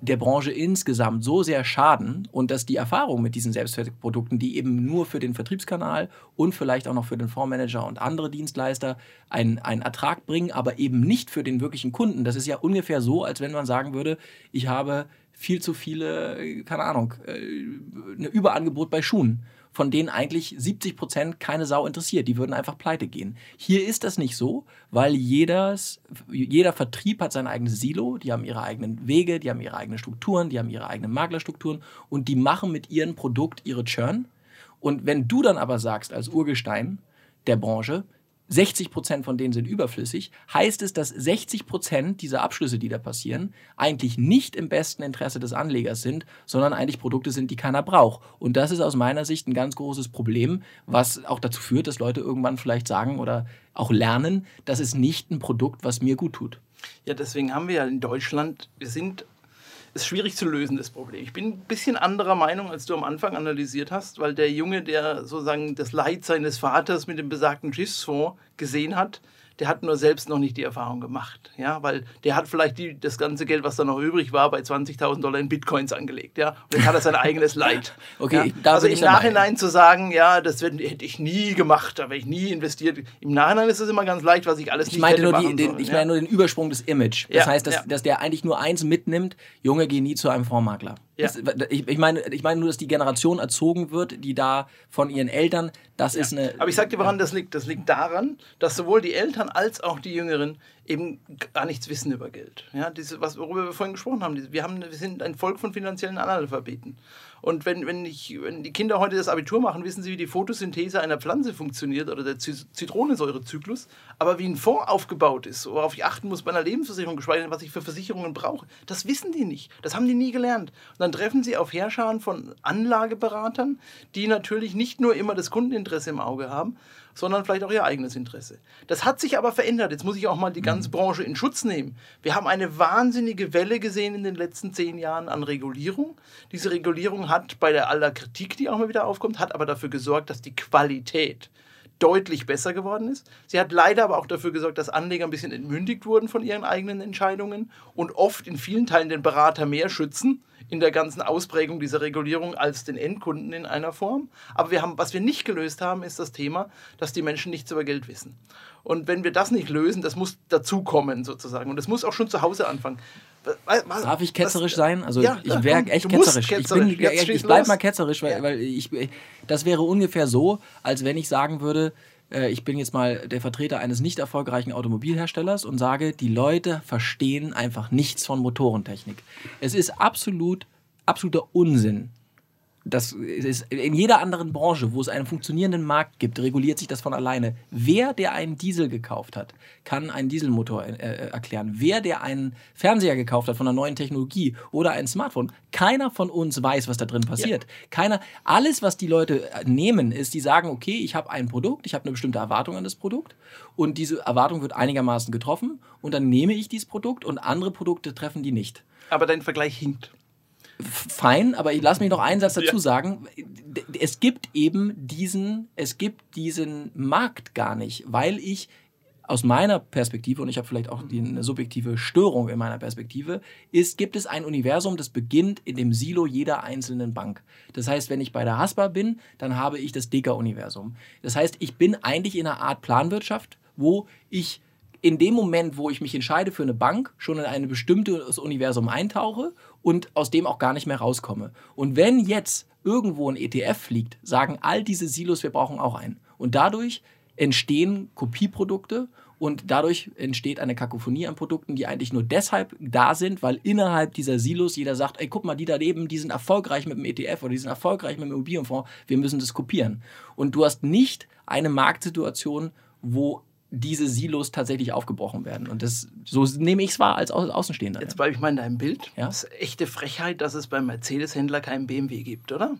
der Branche insgesamt so sehr schaden und dass die Erfahrung mit diesen Selbstzweckprodukten, die eben nur für den Vertriebskanal und vielleicht auch noch für den Fondsmanager und andere Dienstleister einen, einen Ertrag bringen, aber eben nicht für den wirklichen Kunden. Das ist ja ungefähr so, als wenn man sagen würde, ich habe viel zu viele, keine Ahnung, äh, ein Überangebot bei Schuhen von denen eigentlich 70 Prozent keine Sau interessiert. Die würden einfach pleite gehen. Hier ist das nicht so, weil jedes, jeder Vertrieb hat sein eigenes Silo, die haben ihre eigenen Wege, die haben ihre eigenen Strukturen, die haben ihre eigenen Maklerstrukturen und die machen mit ihrem Produkt ihre Churn. Und wenn du dann aber sagst, als Urgestein der Branche, 60 Prozent von denen sind überflüssig, heißt es, dass 60 Prozent dieser Abschlüsse, die da passieren, eigentlich nicht im besten Interesse des Anlegers sind, sondern eigentlich Produkte sind, die keiner braucht. Und das ist aus meiner Sicht ein ganz großes Problem, was auch dazu führt, dass Leute irgendwann vielleicht sagen oder auch lernen, das ist nicht ein Produkt, was mir gut tut. Ja, deswegen haben wir ja in Deutschland, wir sind ist schwierig zu lösen, das Problem. Ich bin ein bisschen anderer Meinung, als du am Anfang analysiert hast, weil der Junge, der sozusagen das Leid seines Vaters mit dem besagten Schiffsfonds gesehen hat, der hat nur selbst noch nicht die Erfahrung gemacht. Ja, weil der hat vielleicht die, das ganze Geld, was da noch übrig war, bei 20.000 Dollar in Bitcoins angelegt. Ja, und jetzt hat er sein eigenes Leid. okay, ja? also im Nachhinein zu sagen, ja, das hätte ich nie gemacht, da wäre ich nie investiert. Im Nachhinein ist es immer ganz leicht, was ich alles ich nicht meinte hätte nur machen die, den, sollen, Ich ja? meine nur den Übersprung des Image. Das Ja, heißt, dass, dass der eigentlich nur eins mitnimmt, Junge, geh nie zu einem Fondsmakler. Ja. Das, ich, ich, meine, ich meine nur, dass die Generation erzogen wird, die da von ihren Eltern, das ist eine... Aber ich sag dir, woran das liegt. Das liegt daran, dass sowohl die Eltern als auch die Jüngeren eben gar nichts wissen über Geld. Ja, diese, was, worüber wir vorhin gesprochen haben. Wir, haben, wir sind ein Volk von finanziellen Analphabeten. Und wenn, wenn, ich, wenn die Kinder heute das Abitur machen, wissen sie, wie die Photosynthese einer Pflanze funktioniert oder der Zy- Zitronensäurezyklus. Aber wie ein Fonds aufgebaut ist, worauf ich achten muss bei einer Lebensversicherung, geschweige denn, was ich für Versicherungen brauche, das wissen die nicht. Das haben die nie gelernt. Und dann treffen sie auf Heerscharen von Anlageberatern, die natürlich nicht nur immer das Kundeninteresse im Auge haben, sondern vielleicht auch ihr eigenes Interesse. Das hat sich aber verändert. Jetzt muss ich auch mal die ganze Branche in Schutz nehmen. Wir haben eine wahnsinnige Welle gesehen in den letzten zehn Jahren an Regulierung. Diese Regulierung hat bei der aller Kritik, die auch mal wieder aufkommt, hat aber dafür gesorgt, dass die Qualität deutlich besser geworden ist. Sie hat leider aber auch dafür gesorgt, dass Anleger ein bisschen entmündigt wurden von ihren eigenen Entscheidungen und oft in vielen Teilen den Berater mehr schützen in der ganzen Ausprägung dieser Regulierung als den Endkunden in einer Form. Aber wir haben, was wir nicht gelöst haben, ist das Thema, dass die Menschen nichts über Geld wissen. Und wenn wir das nicht lösen, das muss dazukommen sozusagen. Und das muss auch schon zu Hause anfangen. Was- Darf ich ketzerisch was- sein? Also Ja, ich ja, wäre komm, echt ketzerisch. ketzerisch. Ich, bin, ich, bleib los. mal ketzerisch, weil, Ja. weil ich, das wäre ungefähr so, als wenn ich sagen würde, äh, ich bin jetzt mal der Vertreter eines nicht erfolgreichen Automobilherstellers und sage, die Leute verstehen einfach nichts von Motorentechnik. Es ist absolut, absoluter Unsinn. Das ist in jeder anderen Branche, wo es einen funktionierenden Markt gibt, reguliert sich das von alleine. Wer, der einen Diesel gekauft hat, kann einen Dieselmotor äh, äh, erklären. Wer, der einen Fernseher gekauft hat von einer neuen Technologie oder ein Smartphone, keiner von uns weiß, was da drin passiert. Keiner, alles, was die Leute äh, nehmen, ist, die sagen, okay, ich habe ein Produkt, ich habe eine bestimmte Erwartung an das Produkt und diese Erwartung wird einigermaßen getroffen und dann nehme ich dieses Produkt und andere Produkte treffen die nicht Aber dein Vergleich hinkt. Fein, aber ich lass mich noch einen Satz dazu Ja. sagen. Es gibt eben diesen, es gibt diesen Markt gar nicht, weil ich aus meiner Perspektive, und ich habe vielleicht auch die, eine subjektive Störung in meiner Perspektive, ist, gibt es ein Universum, das beginnt in dem Silo jeder einzelnen Bank. Das heißt, wenn ich bei der Haspa bin, dann habe ich das Deka-Universum. Das heißt, ich bin eigentlich in einer Art Planwirtschaft, wo ich in dem Moment, wo ich mich entscheide für eine Bank, schon in ein bestimmtes Universum eintauche und aus dem auch gar nicht mehr rauskomme. Und wenn jetzt irgendwo ein ETF fliegt, sagen all diese Silos, wir brauchen auch einen. Und dadurch entstehen Kopieprodukte und dadurch entsteht eine Kakophonie an Produkten, die eigentlich nur deshalb da sind, weil innerhalb dieser Silos jeder sagt, ey, guck mal, die daneben, die sind erfolgreich mit dem ETF oder die sind erfolgreich mit dem Immobilienfonds, wir müssen das kopieren. Und du hast nicht eine Marktsituation, wo diese Silos tatsächlich aufgebrochen werden. Und das, so nehme ich es wahr als Au Außenstehender. Jetzt bleibe ich mal in deinem Bild. Ja? Das ist echte Frechheit, dass es beim Mercedes-Händler keinen BMW gibt, oder?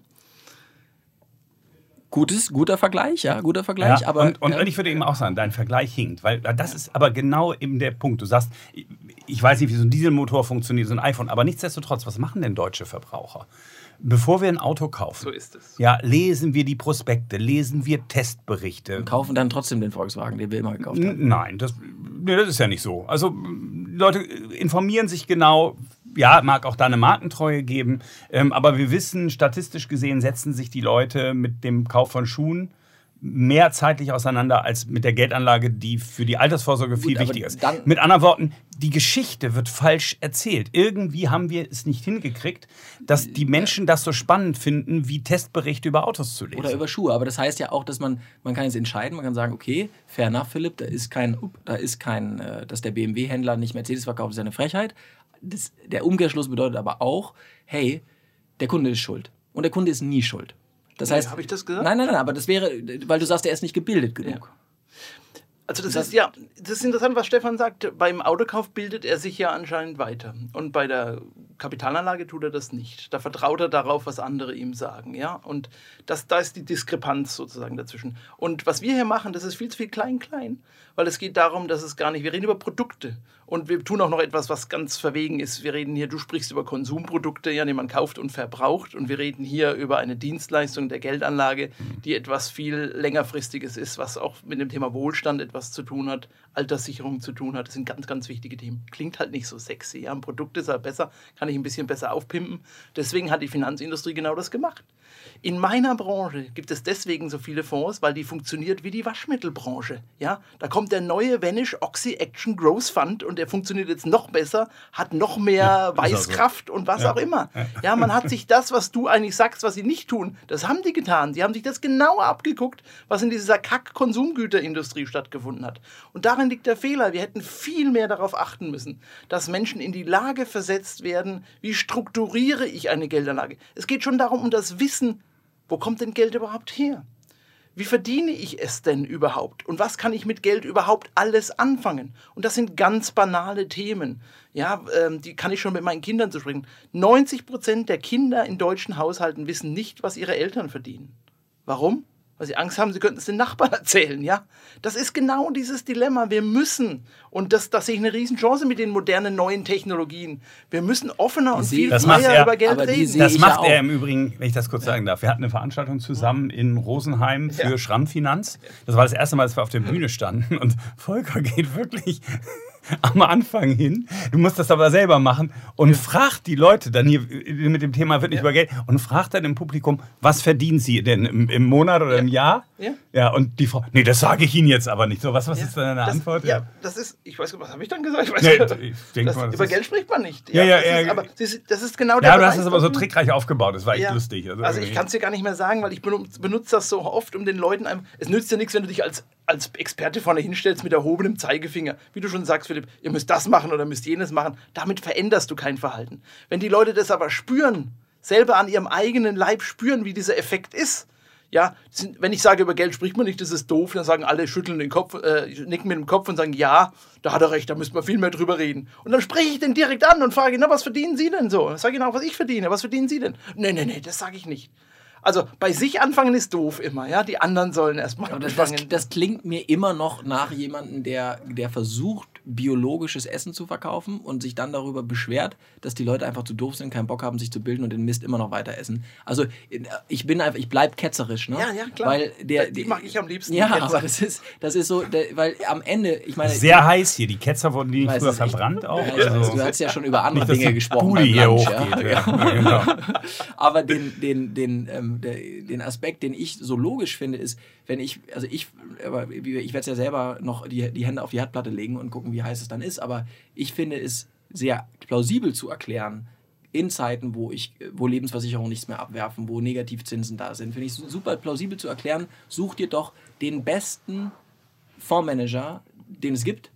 Gutes, guter Vergleich, ja, guter Vergleich. Ja, aber, und, und ja. ich würde eben auch sagen, dein Vergleich hinkt, weil das ist aber genau eben der Punkt. Du sagst, ich, ich weiß nicht, wie so ein Dieselmotor funktioniert, so ein iPhone, aber nichtsdestotrotz, was machen denn deutsche Verbraucher? Bevor wir ein Auto kaufen, So ist es. ja, lesen wir die Prospekte, lesen wir Testberichte. kaufen dann trotzdem den Volkswagen, den wir immer gekauft haben. N- Nein, das, nee, das ist ja nicht so. Also Leute informieren sich genau. Ja, mag auch da eine Markentreue geben, ähm, aber wir wissen, statistisch gesehen setzen sich die Leute mit dem Kauf von Schuhen mehr zeitlich auseinander als mit der Geldanlage, die für die Altersvorsorge viel aber wichtiger ist. mit anderen Worten, die Geschichte wird falsch erzählt. Irgendwie haben wir es nicht hingekriegt, dass die Menschen das so spannend finden, wie Testberichte über Autos zu lesen. Oder über Schuhe. Aber das heißt ja auch, dass man, man kann jetzt entscheiden, man kann sagen, okay, fair enough, Philipp, da ist kein, da ist kein, äh, dass der BMW-Händler nicht Mercedes verkauft, ist eine Frechheit. Das, der Umkehrschluss bedeutet aber auch, hey, der Kunde ist schuld. Und der Kunde ist nie schuld. Das heißt, hab ich das gesagt? Nein, nein, nein, aber das wäre, weil du sagst, er ist nicht gebildet genug. Also das, ist ja, das ist interessant, was Stefan sagt. Beim Autokauf bildet er sich ja anscheinend weiter. Und bei der Kapitalanlage tut er das nicht. Da vertraut er darauf, was andere ihm sagen. Ja? Und das, da ist die Diskrepanz sozusagen dazwischen. Und was wir hier machen, das ist viel zu viel klein-klein. Weil es geht darum, dass es gar nicht, wir reden über Produkte. Und wir tun auch noch etwas, was ganz verwegen ist. Wir reden hier, du sprichst über Konsumprodukte, ja, die man kauft und verbraucht. Und wir reden hier über eine Dienstleistung der Geldanlage, die etwas viel längerfristiges ist, was auch mit dem Thema Wohlstand etwas zu tun hat, Alterssicherung zu tun hat. Das sind ganz, ganz wichtige Themen. Klingt halt nicht so sexy. Ja, ein Produkt ist halt besser, kann ich ein bisschen besser aufpimpen. Deswegen hat die Finanzindustrie genau das gemacht. In meiner Branche gibt es deswegen so viele Fonds, weil die funktioniert wie die Waschmittelbranche. Ja, da kommt der neue Vanish Oxy Action Growth Fund und der funktioniert jetzt noch besser, hat noch mehr auch so. Weißkraft und was auch immer. Ja, man hat sich das, was du eigentlich sagst, was sie nicht tun, das haben die getan. Sie haben sich das genauer abgeguckt, was in dieser Kack-Konsumgüterindustrie stattgefunden hat. Und darin liegt der Fehler. Wir hätten viel mehr darauf achten müssen, dass Menschen in die Lage versetzt werden, wie strukturiere ich eine Geldanlage. Es geht schon darum, um das Wissen, wo kommt denn Geld überhaupt her? Wie verdiene ich es denn überhaupt? Und was kann ich mit Geld überhaupt alles anfangen? Und das sind ganz banale Themen. Ja, ähm, die kann ich schon mit meinen Kindern zu sprechen. 90 Prozent der Kinder in deutschen Haushalten wissen nicht, was ihre Eltern verdienen. Warum? Weil sie Angst haben, sie könnten es den Nachbarn erzählen, ja? Das ist genau dieses Dilemma. Wir müssen, und das, das sehe ich eine Riesenchance mit den modernen neuen Technologien, wir müssen offener und viel freier er, über Geld reden. Das macht ja er im Übrigen, wenn ich das kurz sagen darf. Wir hatten eine Veranstaltung zusammen in Rosenheim für Ja. Schrammfinanz. Das war das erste Mal, dass wir auf der Bühne standen. Und Volker geht wirklich am Anfang hin. Du musst das aber selber machen und fragt die Leute dann hier mit dem Thema wirklich über Geld und fragt dann im Publikum, was verdienen sie denn im, im Monat oder im Jahr? Ja. Ja, und die Frau, nee, das sage ich Ihnen jetzt aber nicht. So, was, was Ja, ist denn deine das, Antwort? Ja, das ist, ich weiß, was habe ich dann gesagt? Ich weiß Nee, nicht. ich denk das, mal, über ist- Geld spricht man nicht. Ja, ja, ja, ja. aber das ist, genau der Ja, du hast das aber so trickreich aufgebaut. Das war echt Ja. lustig. Also, ich irgendwie. kann es dir gar nicht mehr sagen, weil ich benutze, benutze das so oft, um den Leuten einfach. Es nützt ja nichts, wenn du dich als, als Experte vorne hinstellst mit erhobenem Zeigefinger. Wie du schon sagst, Philipp, ihr müsst das machen oder müsst jenes machen. Damit veränderst du kein Verhalten. Wenn die Leute das aber spüren, selber an ihrem eigenen Leib spüren, wie dieser Effekt ist. Ja, sind, wenn ich sage, über Geld spricht man nicht, das ist doof, dann sagen alle, schütteln den Kopf, äh, nicken mit dem Kopf und sagen, ja, da hat er recht, da müssen wir viel mehr drüber reden. Und dann spreche ich den direkt an und frage, na, was verdienen Sie denn so? Sage ich auch, was ich verdiene, was verdienen Sie denn? Nee, nee, nee, das sage ich nicht. Also bei sich anfangen ist doof immer, ja. Die anderen sollen erstmal Aber das, das, anfangen. das klingt mir immer noch nach jemandem, der, der versucht, biologisches Essen zu verkaufen und sich dann darüber beschwert, dass die Leute einfach zu doof sind, keinen Bock haben, sich zu bilden und den Mist immer noch weiter essen. Also ich bin einfach, ich bleib ketzerisch, ne? Ja, ja, klar. Weil der, Die mag ich am liebsten, die Ja, aber das ist, das ist so, der, weil am Ende, ich meine, Sehr heiß hier. Die Ketzer wurden die nicht früher ist echt- verbrannt auch. Ja, ich Also- weiß, du hast ja schon über andere Nicht, Dinge die gesprochen. Beim Lunch, ja. Ja. Ja, genau. Aber den, den, den, ähm, der, den Aspekt, den ich so logisch finde, ist, wenn ich, also ich, aber ich werde es ja selber noch die, die Hände auf die Herdplatte legen und gucken, wie heiß es dann ist, aber ich finde es sehr plausibel zu erklären, in Zeiten, wo ich, wo Lebensversicherungen nichts mehr abwerfen, wo Negativzinsen da sind, finde ich es super plausibel zu erklären, such dir doch den besten Fondsmanager, den es gibt.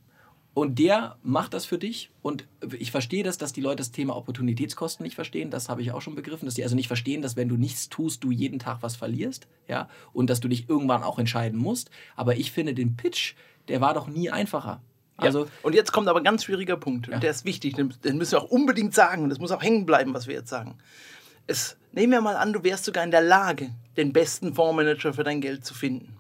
Und der macht das für dich. Und ich verstehe das, dass die Leute das Thema Opportunitätskosten nicht verstehen. Das habe ich auch schon begriffen. Dass die also nicht verstehen, dass wenn du nichts tust, du jeden Tag was verlierst. Ja? Und dass du dich irgendwann auch entscheiden musst. Aber ich finde den Pitch, der war doch nie einfacher. Also, ja. Und jetzt kommt aber ein ganz schwieriger Punkt. Ja. Und der ist wichtig. Den, müssen wir auch unbedingt sagen. Und das muss auch hängen bleiben, was wir jetzt sagen. Es, nehmen wir mal an, du wärst sogar in der Lage, den besten Fondsmanager für dein Geld zu finden.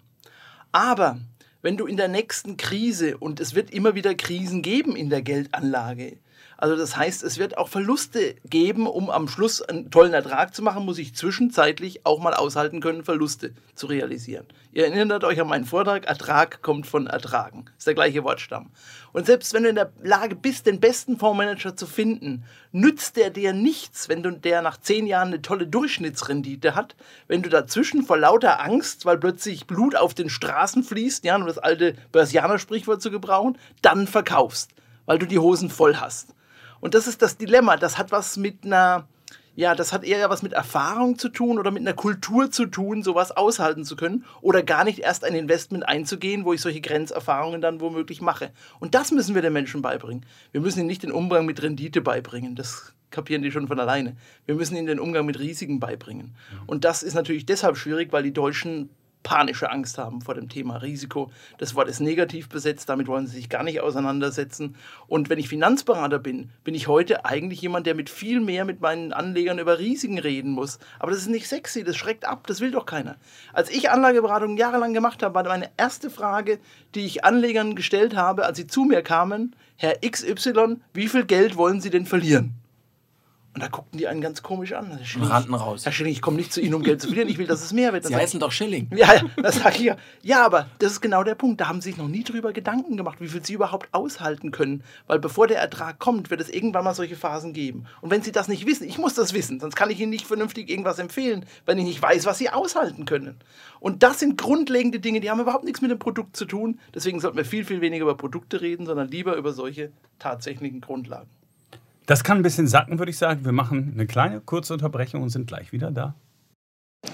Aber wenn du in der nächsten Krise, und es wird immer wieder Krisen geben in der Geldanlage, also das heißt, es wird auch Verluste geben, um am Schluss einen tollen Ertrag zu machen, muss ich zwischenzeitlich auch mal aushalten können, Verluste zu realisieren. Ihr erinnert euch an meinen Vortrag, Ertrag kommt von Ertragen. Ist der gleiche Wortstamm. Und selbst wenn du in der Lage bist, den besten Fondsmanager zu finden, nützt der dir nichts, wenn du der nach zehn Jahren eine tolle Durchschnittsrendite hat, wenn du dazwischen vor lauter Angst, weil plötzlich Blut auf den Straßen fließt, ja, um das alte Börsianer-Sprichwort zu gebrauchen, dann verkaufst, weil du die Hosen voll hast. Und das ist das Dilemma. Das hat was mit einer, ja, das hat eher was mit Erfahrung zu tun oder mit einer Kultur zu tun, sowas aushalten zu können oder gar nicht erst ein Investment einzugehen, wo ich solche Grenzerfahrungen dann womöglich mache. Und das müssen wir den Menschen beibringen. Wir müssen ihnen nicht den Umgang mit Rendite beibringen. Das kapieren die schon von alleine. Wir müssen ihnen den Umgang mit Risiken beibringen. Und das ist natürlich deshalb schwierig, weil die Deutschen panische Angst haben vor dem Thema Risiko. Das Wort ist negativ besetzt, damit wollen sie sich gar nicht auseinandersetzen. Und wenn ich Finanzberater bin, bin ich heute eigentlich jemand, der mit viel mehr mit meinen Anlegern über Risiken reden muss. Aber das ist nicht sexy, das schreckt ab, das will doch keiner. Als ich Anlageberatung jahrelang gemacht habe, war meine erste Frage, die ich Anlegern gestellt habe, als sie zu mir kamen, Herr XY, wie viel Geld wollen Sie denn verlieren? Und da guckten die einen ganz komisch an. Herr Schilling, rannten raus. Herr Schilling, ich komme nicht zu Ihnen, um Geld zu verlieren. Ich will, dass es mehr wird. Dann sie heißen doch Schilling. ja, ja, das sage ich ja. Ja, aber das ist genau der Punkt. Da haben sie sich noch nie drüber Gedanken gemacht, wie viel sie überhaupt aushalten können. Weil bevor der Ertrag kommt, wird es irgendwann mal solche Phasen geben. Und wenn sie das nicht wissen, ich muss das wissen, sonst kann ich ihnen nicht vernünftig irgendwas empfehlen, wenn ich nicht weiß, was sie aushalten können. Und das sind grundlegende Dinge, die haben überhaupt nichts mit dem Produkt zu tun. Deswegen sollten wir viel, viel weniger über Produkte reden, sondern lieber über solche tatsächlichen Grundlagen. Das kann ein bisschen sacken, würde ich sagen. Wir machen eine kleine kurze Unterbrechung und sind gleich wieder da.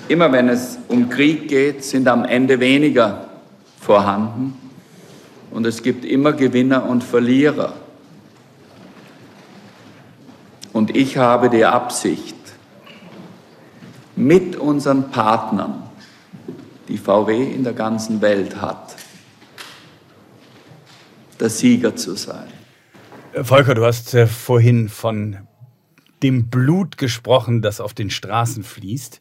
Immer wenn es um Krieg geht, sind am Ende weniger vorhanden und es gibt immer Gewinner und Verlierer. Und ich habe die Absicht, mit unseren Partnern, die VW in der ganzen Welt hat, der Sieger zu sein. Volker, du hast äh, vorhin von dem Blut gesprochen, das auf den Straßen fließt.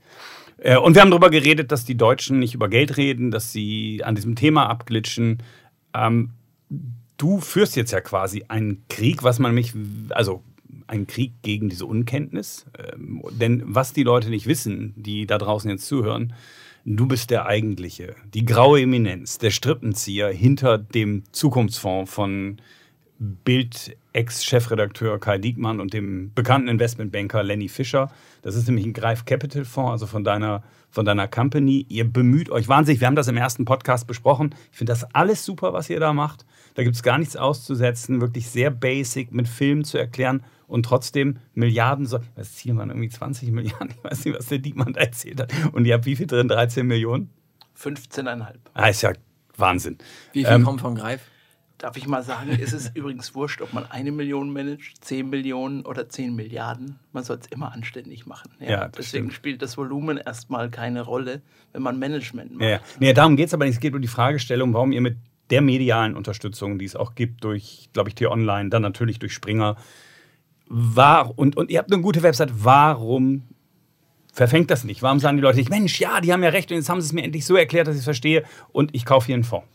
Äh, und wir haben darüber geredet, dass die Deutschen nicht über Geld reden, dass sie an diesem Thema abglitschen. Ähm, du führst jetzt ja quasi einen Krieg, was man mich, also einen Krieg gegen diese Unkenntnis. Ähm, denn was die Leute nicht wissen, die da draußen jetzt zuhören, du bist der eigentliche, die graue Eminenz, der Strippenzieher hinter dem Zukunftsfonds von Bild Ex-Chefredakteur Kai Diekmann und dem bekannten Investmentbanker Lenny Fischer. Das ist nämlich ein Greif Capital Fonds, also von deiner, von deiner Company. Ihr bemüht euch wahnsinnig. Wir haben das im ersten Podcast besprochen. Ich finde das alles super, was ihr da macht. Da gibt es gar nichts auszusetzen. Wirklich sehr basic mit Filmen zu erklären und trotzdem Milliarden. So das Ziel waren irgendwie 20 Milliarden. Ich weiß nicht, was der Diekmann da erzählt hat. Und ihr habt wie viel drin? 13 Millionen? 15,5. Ah, ist ja Wahnsinn. Wie viel Ähm, kommt von Greif? Darf ich mal sagen, ist es übrigens wurscht, ob man eine Million managt, 10 Millionen oder 10 Milliarden. Man soll es immer anständig machen. Ja, das Deswegen stimmt. spielt das Volumen erstmal keine Rolle, wenn man Management macht. Ja, ja. Nee, darum geht es aber nicht. Es geht um die Fragestellung, warum ihr mit der medialen Unterstützung, die es auch gibt, durch, glaube ich, T-Online, dann natürlich durch Springer, war, und, und ihr habt eine gute Website, warum verfängt das nicht? Warum sagen die Leute nicht, Mensch, ja, die haben ja recht und jetzt haben sie es mir endlich so erklärt, dass ich es verstehe und ich kaufe hier einen Fonds?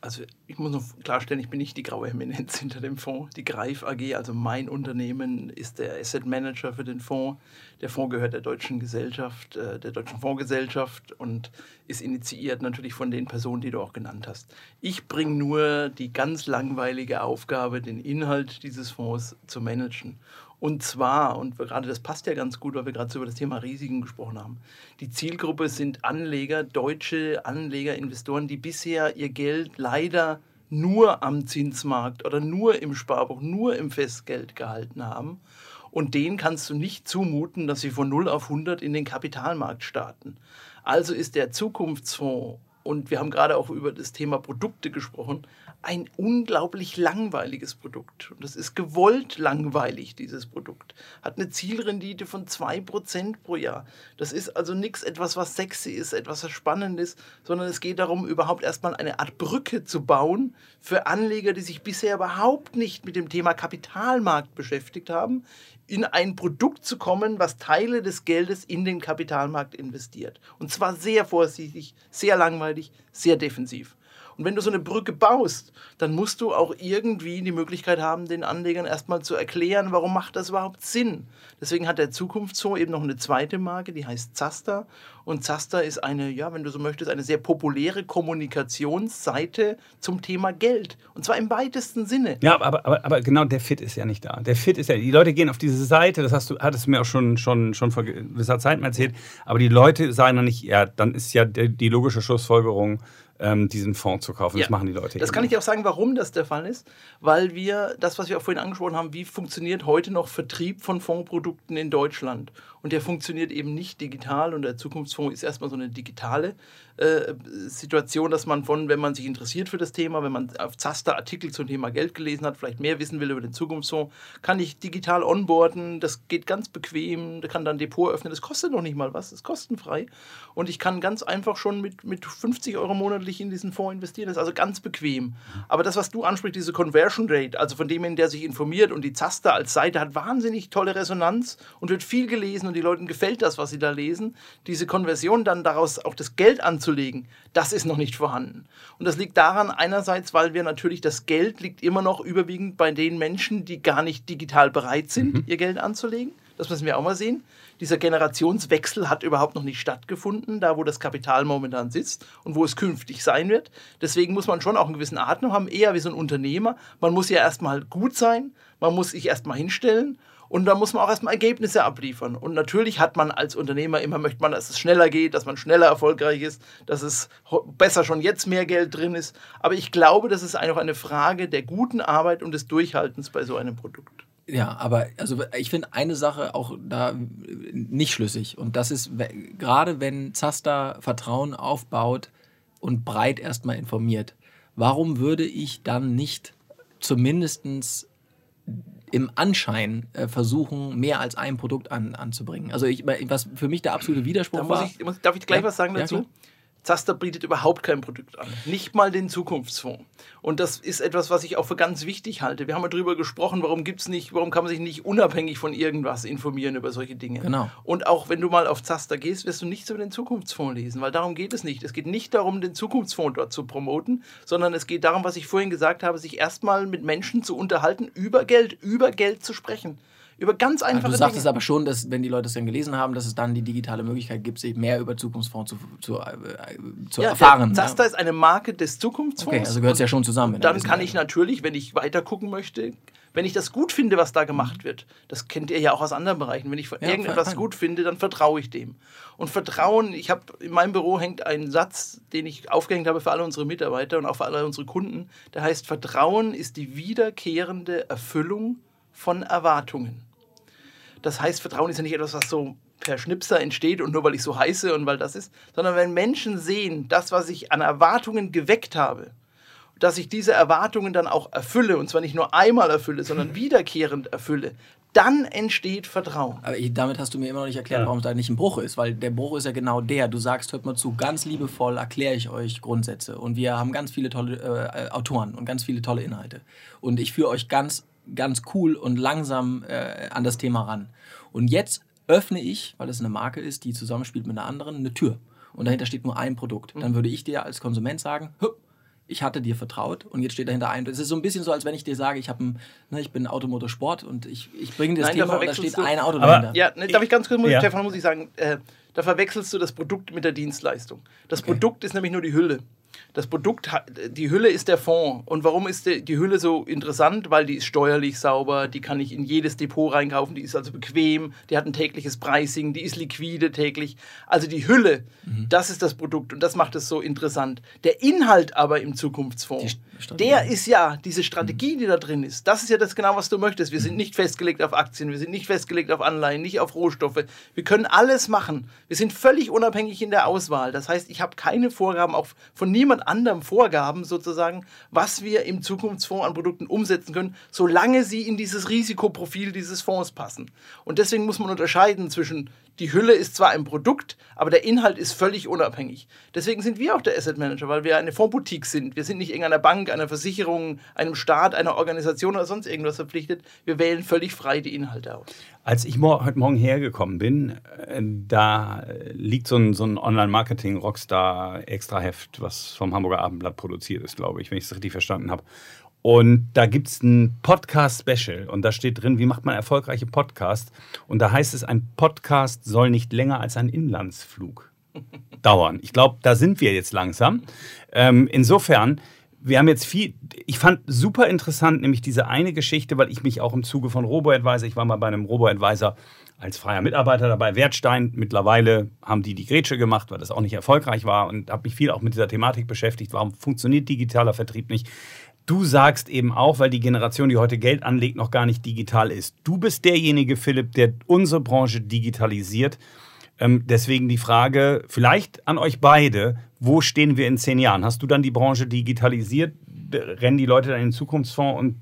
Also ich muss noch klarstellen, ich bin nicht die graue Eminenz hinter dem Fonds. Die Greif AG, also mein Unternehmen, ist der Asset Manager für den Fonds. Der Fonds gehört der deutschen Gesellschaft, äh, der deutschen Fondsgesellschaft und ist initiiert natürlich von den Personen, die du auch genannt hast. Ich bringe nur die ganz langweilige Aufgabe, den Inhalt dieses Fonds zu managen. Und zwar, und gerade das passt ja ganz gut, weil wir gerade so über das Thema Risiken gesprochen haben. Die Zielgruppe sind Anleger, deutsche Anleger, Investoren, die bisher ihr Geld leider nur am Zinsmarkt oder nur im Sparbuch, nur im Festgeld gehalten haben. Und denen kannst du nicht zumuten, dass sie von 0 auf 100 in den Kapitalmarkt starten. Also ist der Zukunftsfonds und wir haben gerade auch über das Thema Produkte gesprochen, ein unglaublich langweiliges Produkt. Und das ist gewollt langweilig, dieses Produkt. Hat eine Zielrendite von 2% pro Jahr. Das ist also nichts etwas, was sexy ist, etwas, was spannend ist, sondern es geht darum, überhaupt erstmal eine Art Brücke zu bauen für Anleger, die sich bisher überhaupt nicht mit dem Thema Kapitalmarkt beschäftigt haben, in ein Produkt zu kommen, was Teile des Geldes in den Kapitalmarkt investiert. Und zwar sehr vorsichtig, sehr langweilig, sehr defensiv. Und wenn du so eine Brücke baust, dann musst du auch irgendwie die Möglichkeit haben, den Anlegern erstmal zu erklären, warum macht das überhaupt Sinn. Deswegen hat der Zukunftsfonds eben noch eine zweite Marke, die heißt Zaster. Und Zaster ist eine, ja, wenn du so möchtest, eine sehr populäre Kommunikationsseite zum Thema Geld. Und zwar im weitesten Sinne. Ja, aber, aber, aber genau der Fit ist ja nicht da. Der Fit ist ja, die Leute gehen auf diese Seite, das hast du, hattest du mir auch schon, schon, schon vor gewisser Zeit mal erzählt, aber die Leute sagen dann nicht, ja, dann ist ja die logische Schlussfolgerung, ähm, diesen Fonds zu kaufen. Ja. Das machen die Leute. Das kann ich dir auch sagen, warum das der Fall ist. Weil wir, das, was wir auch vorhin angesprochen haben, wie funktioniert heute noch Vertrieb von Fondsprodukten in Deutschland? Und der funktioniert eben nicht digital und der Zukunftsfonds ist erstmal so eine digitale äh, Situation, dass man von, wenn man sich interessiert für das Thema, wenn man auf Zaster Artikel zum Thema Geld gelesen hat, vielleicht mehr wissen will über den Zukunftsfonds, kann ich digital onboarden. Das geht ganz bequem. Da kann dann Depot öffnen. Das kostet noch nicht mal was. Ist kostenfrei. Und ich kann ganz einfach schon mit, mit 50 Euro monatlich in diesen Fonds investieren. Das ist also ganz bequem. Aber das, was du ansprichst, diese Conversion Rate, also von dem, der sich informiert und die Zaster als Seite hat wahnsinnig tolle Resonanz und wird viel gelesen und die Leuten gefällt das, was sie da lesen. Diese Konversion dann daraus auch das Geld anzulegen, das ist noch nicht vorhanden. Und das liegt daran einerseits, weil wir natürlich das Geld liegt immer noch überwiegend bei den Menschen, die gar nicht digital bereit sind, mhm. ihr Geld anzulegen. Das müssen wir auch mal sehen. Dieser Generationswechsel hat überhaupt noch nicht stattgefunden, da wo das Kapital momentan sitzt und wo es künftig sein wird. Deswegen muss man schon auch einen gewissen Atem haben, eher wie so ein Unternehmer. Man muss ja erstmal gut sein, man muss sich erstmal hinstellen und da muss man auch erstmal Ergebnisse abliefern. Und natürlich hat man als Unternehmer immer, möchte man, dass es schneller geht, dass man schneller erfolgreich ist, dass es besser schon jetzt mehr Geld drin ist. Aber ich glaube, das ist einfach eine Frage der guten Arbeit und des Durchhaltens bei so einem Produkt. Ja, aber also ich finde eine Sache auch da nicht schlüssig. Und das ist, gerade wenn Zaster Vertrauen aufbaut und breit erstmal informiert, warum würde ich dann nicht zumindestens im Anschein äh, versuchen, mehr als ein Produkt an, anzubringen. Also ich, was für mich der absolute Widerspruch da war. Ich, darf ich gleich ja? was sagen dazu? Ja, Zaster bietet überhaupt kein Produkt an. Nicht mal den Zukunftsfonds. Und das ist etwas, was ich auch für ganz wichtig halte. Wir haben ja darüber gesprochen, warum gibt's nicht, warum kann man sich nicht unabhängig von irgendwas informieren über solche Dinge. Genau. Und auch wenn du mal auf Zaster gehst, wirst du nichts über den Zukunftsfonds lesen, weil darum geht es nicht. Es geht nicht darum, den Zukunftsfonds dort zu promoten, sondern es geht darum, was ich vorhin gesagt habe, sich erstmal mit Menschen zu unterhalten, über Geld, über Geld zu sprechen. Über ganz einfache Dinge. Du sagtest Dinge. aber schon, dass, wenn die Leute es dann gelesen haben, dass es dann die digitale Möglichkeit gibt, sich mehr über Zukunftsfonds zu, zu, äh, zu ja, erfahren. Zaster ja. ist eine Marke des Zukunftsfonds. Okay, also gehört es ja schon zusammen. Dann kann ich natürlich, wenn ich weiter gucken möchte, wenn ich das gut finde, was da gemacht wird, das kennt ihr ja auch aus anderen Bereichen, wenn ich ja, irgendetwas gut finde, dann vertraue ich dem. Und Vertrauen, ich habe in meinem Büro hängt ein Satz, den ich aufgehängt habe für alle unsere Mitarbeiter und auch für alle unsere Kunden, der heißt Vertrauen ist die wiederkehrende Erfüllung von Erwartungen. Das heißt, Vertrauen ist ja nicht etwas, was so per Schnipser entsteht und nur weil ich so heiße und weil das ist, sondern wenn Menschen sehen, das, was ich an Erwartungen geweckt habe, dass ich diese Erwartungen dann auch erfülle und zwar nicht nur einmal erfülle, sondern wiederkehrend erfülle, dann entsteht Vertrauen. Aber ich, damit hast du mir immer noch nicht erklärt, ja. warum es da nicht ein Bruch ist, weil der Bruch ist ja genau der. Du sagst, hört mal zu, ganz liebevoll erkläre ich euch Grundsätze und wir haben ganz viele tolle äh, Autoren und ganz viele tolle Inhalte und ich führe euch ganz ganz cool und langsam äh, an das Thema ran. Und jetzt öffne ich, weil es eine Marke ist, die zusammenspielt mit einer anderen, eine Tür. Und dahinter steht nur ein Produkt. Dann würde ich dir als Konsument sagen, ich hatte dir vertraut und jetzt steht dahinter ein. Es ist so ein bisschen so, als wenn ich dir sage, ich, ein, ne, ich bin Automotorsport und ich, ich bringe dir das Nein, Thema da und da steht du, ein Auto dahinter. Ja, ne, darf ich ganz kurz, ja. Stefan, muss ich sagen, äh, da verwechselst du das Produkt mit der Dienstleistung. Das okay. Produkt ist nämlich nur die Hülle. Das Produkt, die Hülle ist der Fond. Und warum ist die Hülle so interessant? Weil die ist steuerlich sauber, die kann ich in jedes Depot reinkaufen, die ist also bequem, die hat ein tägliches Pricing, die ist liquide täglich. Also die Hülle, mhm. das ist das Produkt und das macht es so interessant. Der Inhalt aber im Zukunftsfonds, der ist ja diese Strategie, die da drin ist. Das ist ja das genau, was du möchtest. Wir sind nicht festgelegt auf Aktien, wir sind nicht festgelegt auf Anleihen, nicht auf Rohstoffe. Wir können alles machen. Wir sind völlig unabhängig in der Auswahl. Das heißt, ich habe keine Vorgaben, auch von niemand anderem Vorgaben sozusagen, was wir im Zukunftsfonds an Produkten umsetzen können, solange sie in dieses Risikoprofil dieses Fonds passen. Und deswegen muss man unterscheiden zwischen die Hülle ist zwar ein Produkt, aber der Inhalt ist völlig unabhängig. Deswegen sind wir auch der Asset Manager, weil wir eine Fondsboutique sind. Wir sind nicht irgendeiner Bank, einer Versicherung, einem Staat, einer Organisation oder sonst irgendwas verpflichtet. Wir wählen völlig frei die Inhalte aus. Als ich heute Morgen hergekommen bin, äh, da liegt so ein, so ein Online-Marketing-Rockstar-Extraheft, was vom Hamburger Abendblatt produziert ist, glaube ich, wenn ich es richtig verstanden habe. Und da gibt es ein Podcast-Special und da steht drin, wie macht man erfolgreiche Podcasts. Und da heißt es, ein Podcast soll nicht länger als ein Inlandsflug dauern. Ich glaube, da sind wir jetzt langsam. Ähm, insofern, wir haben jetzt viel, ich fand super interessant, nämlich diese eine Geschichte, weil ich mich auch im Zuge von Robo-Advisor, ich war mal bei einem Robo-Advisor als freier Mitarbeiter dabei, Wertstein. Mittlerweile haben die die Grätsche gemacht, weil das auch nicht erfolgreich war und habe mich viel auch mit dieser Thematik beschäftigt. Warum funktioniert digitaler Vertrieb nicht? Du sagst eben auch, weil die Generation, die heute Geld anlegt, noch gar nicht digital ist. Du bist derjenige, Philipp, der unsere Branche digitalisiert. Ähm, deswegen die Frage, vielleicht an euch beide, wo stehen wir in zehn Jahren? Hast du dann die Branche digitalisiert? Rennen die Leute dann in den Zukunftsfonds und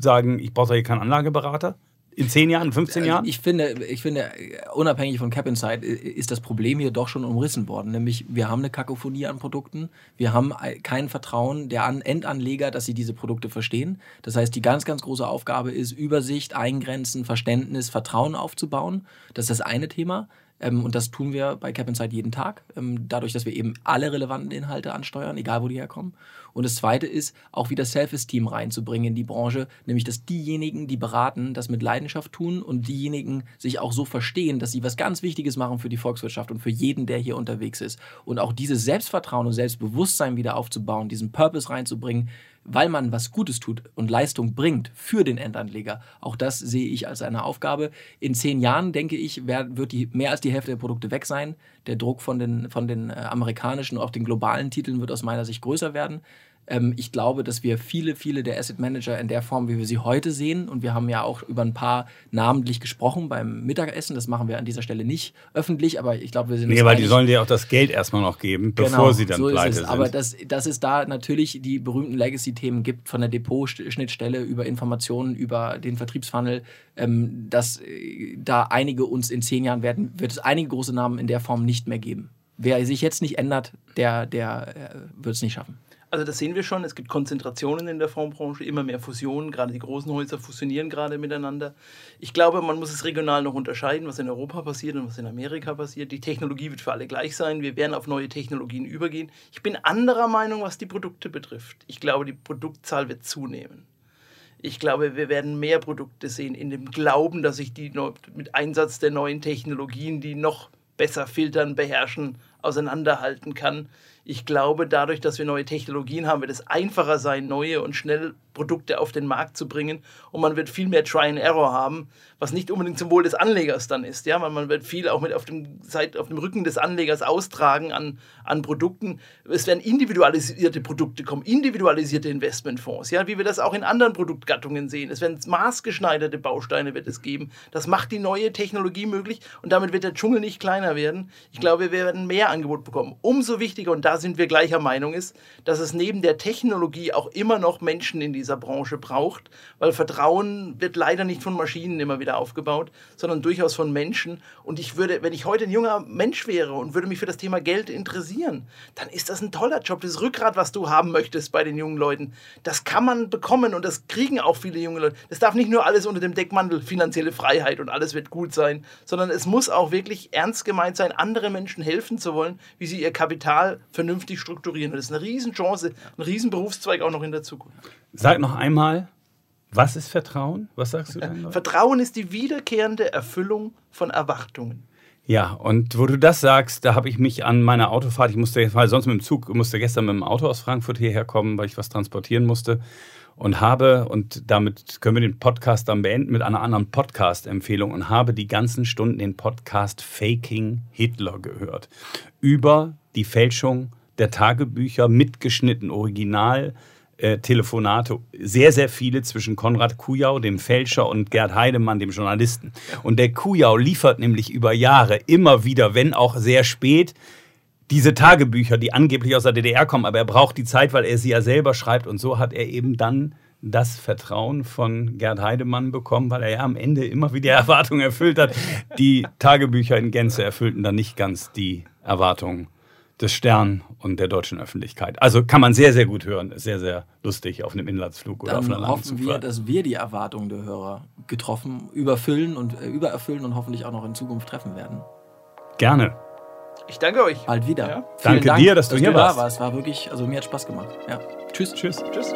sagen, ich brauche hier keinen Anlageberater? In 10 Jahren, 15 Jahren? Ich finde, ich finde, unabhängig von Cap Inside ist das Problem hier doch schon umrissen worden. Nämlich, wir haben eine Kakophonie an Produkten. Wir haben kein Vertrauen der Endanleger, dass sie diese Produkte verstehen. Das heißt, die ganz, ganz große Aufgabe ist, Übersicht, Eingrenzen, Verständnis, Vertrauen aufzubauen. Das ist das eine Thema. Ähm, und das tun wir bei Cap Inside jeden Tag, ähm, dadurch, dass wir eben alle relevanten Inhalte ansteuern, egal wo die herkommen. Und das Zweite ist, auch wieder Self-Esteem reinzubringen in die Branche, nämlich dass diejenigen, die beraten, das mit Leidenschaft tun und diejenigen sich auch so verstehen, dass sie was ganz Wichtiges machen für die Volkswirtschaft und für jeden, der hier unterwegs ist. Und auch dieses Selbstvertrauen und Selbstbewusstsein wieder aufzubauen, diesen Purpose reinzubringen, weil man was Gutes tut und Leistung bringt für den Endanleger. Auch das sehe ich als eine Aufgabe. In zehn Jahren, denke ich, wird die, mehr als die Hälfte der Produkte weg sein. Der Druck von den, von den äh, amerikanischen auch den globalen Titeln wird aus meiner Sicht größer werden. Ähm, ich glaube, dass wir viele, viele der Asset Manager in der Form, wie wir sie heute sehen, und wir haben ja auch über ein paar namentlich gesprochen beim Mittagessen, das machen wir an dieser Stelle nicht öffentlich, aber ich glaube, wir sind. Nee, weil die sollen dir auch das Geld erstmal noch geben, bevor genau, sie dann so pleite sind. Aber dass, dass es da natürlich die berühmten Legacy-Themen gibt, von der Depot-Schnittstelle über Informationen, über den Vertriebsfunnel, ähm, dass äh, da einige uns in zehn Jahren werden, wird es einige große Namen in der Form nicht mehr geben. Wer sich jetzt nicht ändert, der, der äh, wird es nicht schaffen. Also das sehen wir schon. Es gibt Konzentrationen in der Fondsbranche, immer mehr Fusionen. Gerade die großen Häuser fusionieren gerade miteinander. Ich glaube, man muss es regional noch unterscheiden, was in Europa passiert und was in Amerika passiert. Die Technologie wird für alle gleich sein. Wir werden auf neue Technologien übergehen. Ich bin anderer Meinung, was die Produkte betrifft. Ich glaube, die Produktzahl wird zunehmen. Ich glaube, wir werden mehr Produkte sehen in dem Glauben, dass ich die mit Einsatz der neuen Technologien, die noch besser filtern, beherrschen, auseinanderhalten kann ich glaube, dadurch, dass wir neue Technologien haben, wird es einfacher sein, neue und schnell Produkte auf den Markt zu bringen. Und man wird viel mehr Try and Error haben, was nicht unbedingt zum Wohl des Anlegers dann ist. Ja? Man wird viel auch mit auf dem, auf dem Rücken des Anlegers austragen an, an Produkten. Es werden individualisierte Produkte kommen, individualisierte Investmentfonds, ja? wie wir das auch in anderen Produktgattungen sehen. Es werden maßgeschneiderte Bausteine wird es geben. Das macht die neue Technologie möglich und damit wird der Dschungel nicht kleiner werden. Ich glaube, wir werden mehr Angebot bekommen. Umso wichtiger, und da sind wir gleicher Meinung, ist, dass es neben der Technologie auch immer noch Menschen in dieser Branche braucht, weil Vertrauen wird leider nicht von Maschinen immer wieder aufgebaut, sondern durchaus von Menschen. Und ich würde, wenn ich heute ein junger Mensch wäre und würde mich für das Thema Geld interessieren, dann ist das ein toller Job. Das Rückgrat, was du haben möchtest bei den jungen Leuten, das kann man bekommen und das kriegen auch viele junge Leute. Das darf nicht nur alles unter dem Deckmantel finanzielle Freiheit und alles wird gut sein, sondern es muss auch wirklich ernst gemeint sein, anderen Menschen helfen zu wollen, wie sie ihr Kapital vernünftig strukturieren. Das ist eine Riesenchance, ein Riesenberufszweig auch noch in der Zukunft. Sag noch einmal, was ist Vertrauen? Was sagst du dann? Vertrauen ist die wiederkehrende Erfüllung von Erwartungen. Ja, und wo du das sagst, da habe ich mich an meiner Autofahrt, ich musste, weil sonst mit dem Zug, musste gestern mit dem Auto aus Frankfurt hierher kommen, weil ich was transportieren musste und habe, und damit können wir den Podcast dann beenden mit einer anderen Podcast-Empfehlung und habe die ganzen Stunden den Podcast Faking Hitler gehört. Über die Fälschung der Tagebücher mitgeschnitten, original. Äh, sehr, sehr viele zwischen Konrad Kujau, dem Fälscher, und Gerd Heidemann, dem Journalisten. Und der Kujau liefert nämlich über Jahre immer wieder, wenn auch sehr spät, diese Tagebücher, die angeblich aus der DDR kommen, aber er braucht die Zeit, weil er sie ja selber schreibt. Und so hat er eben dann das Vertrauen von Gerd Heidemann bekommen, weil er ja am Ende immer wieder Erwartungen erfüllt hat. Die Tagebücher in Gänze erfüllten dann nicht ganz die Erwartungen des Stern und der deutschen Öffentlichkeit. Also kann man sehr, sehr gut hören. Ist sehr, sehr lustig auf einem Inlandsflug oder Dann auf einer hoffen wir, dass wir die Erwartungen der Hörer getroffen, überfüllen und äh, übererfüllen und hoffentlich auch noch in Zukunft treffen werden. Gerne. Ich danke euch. Bald wieder. Ja. Danke Dank, dir, dass du hier da warst. warst. War wirklich, also mir hat Spaß gemacht. Ja. Tschüss. Tschüss. Tschüss.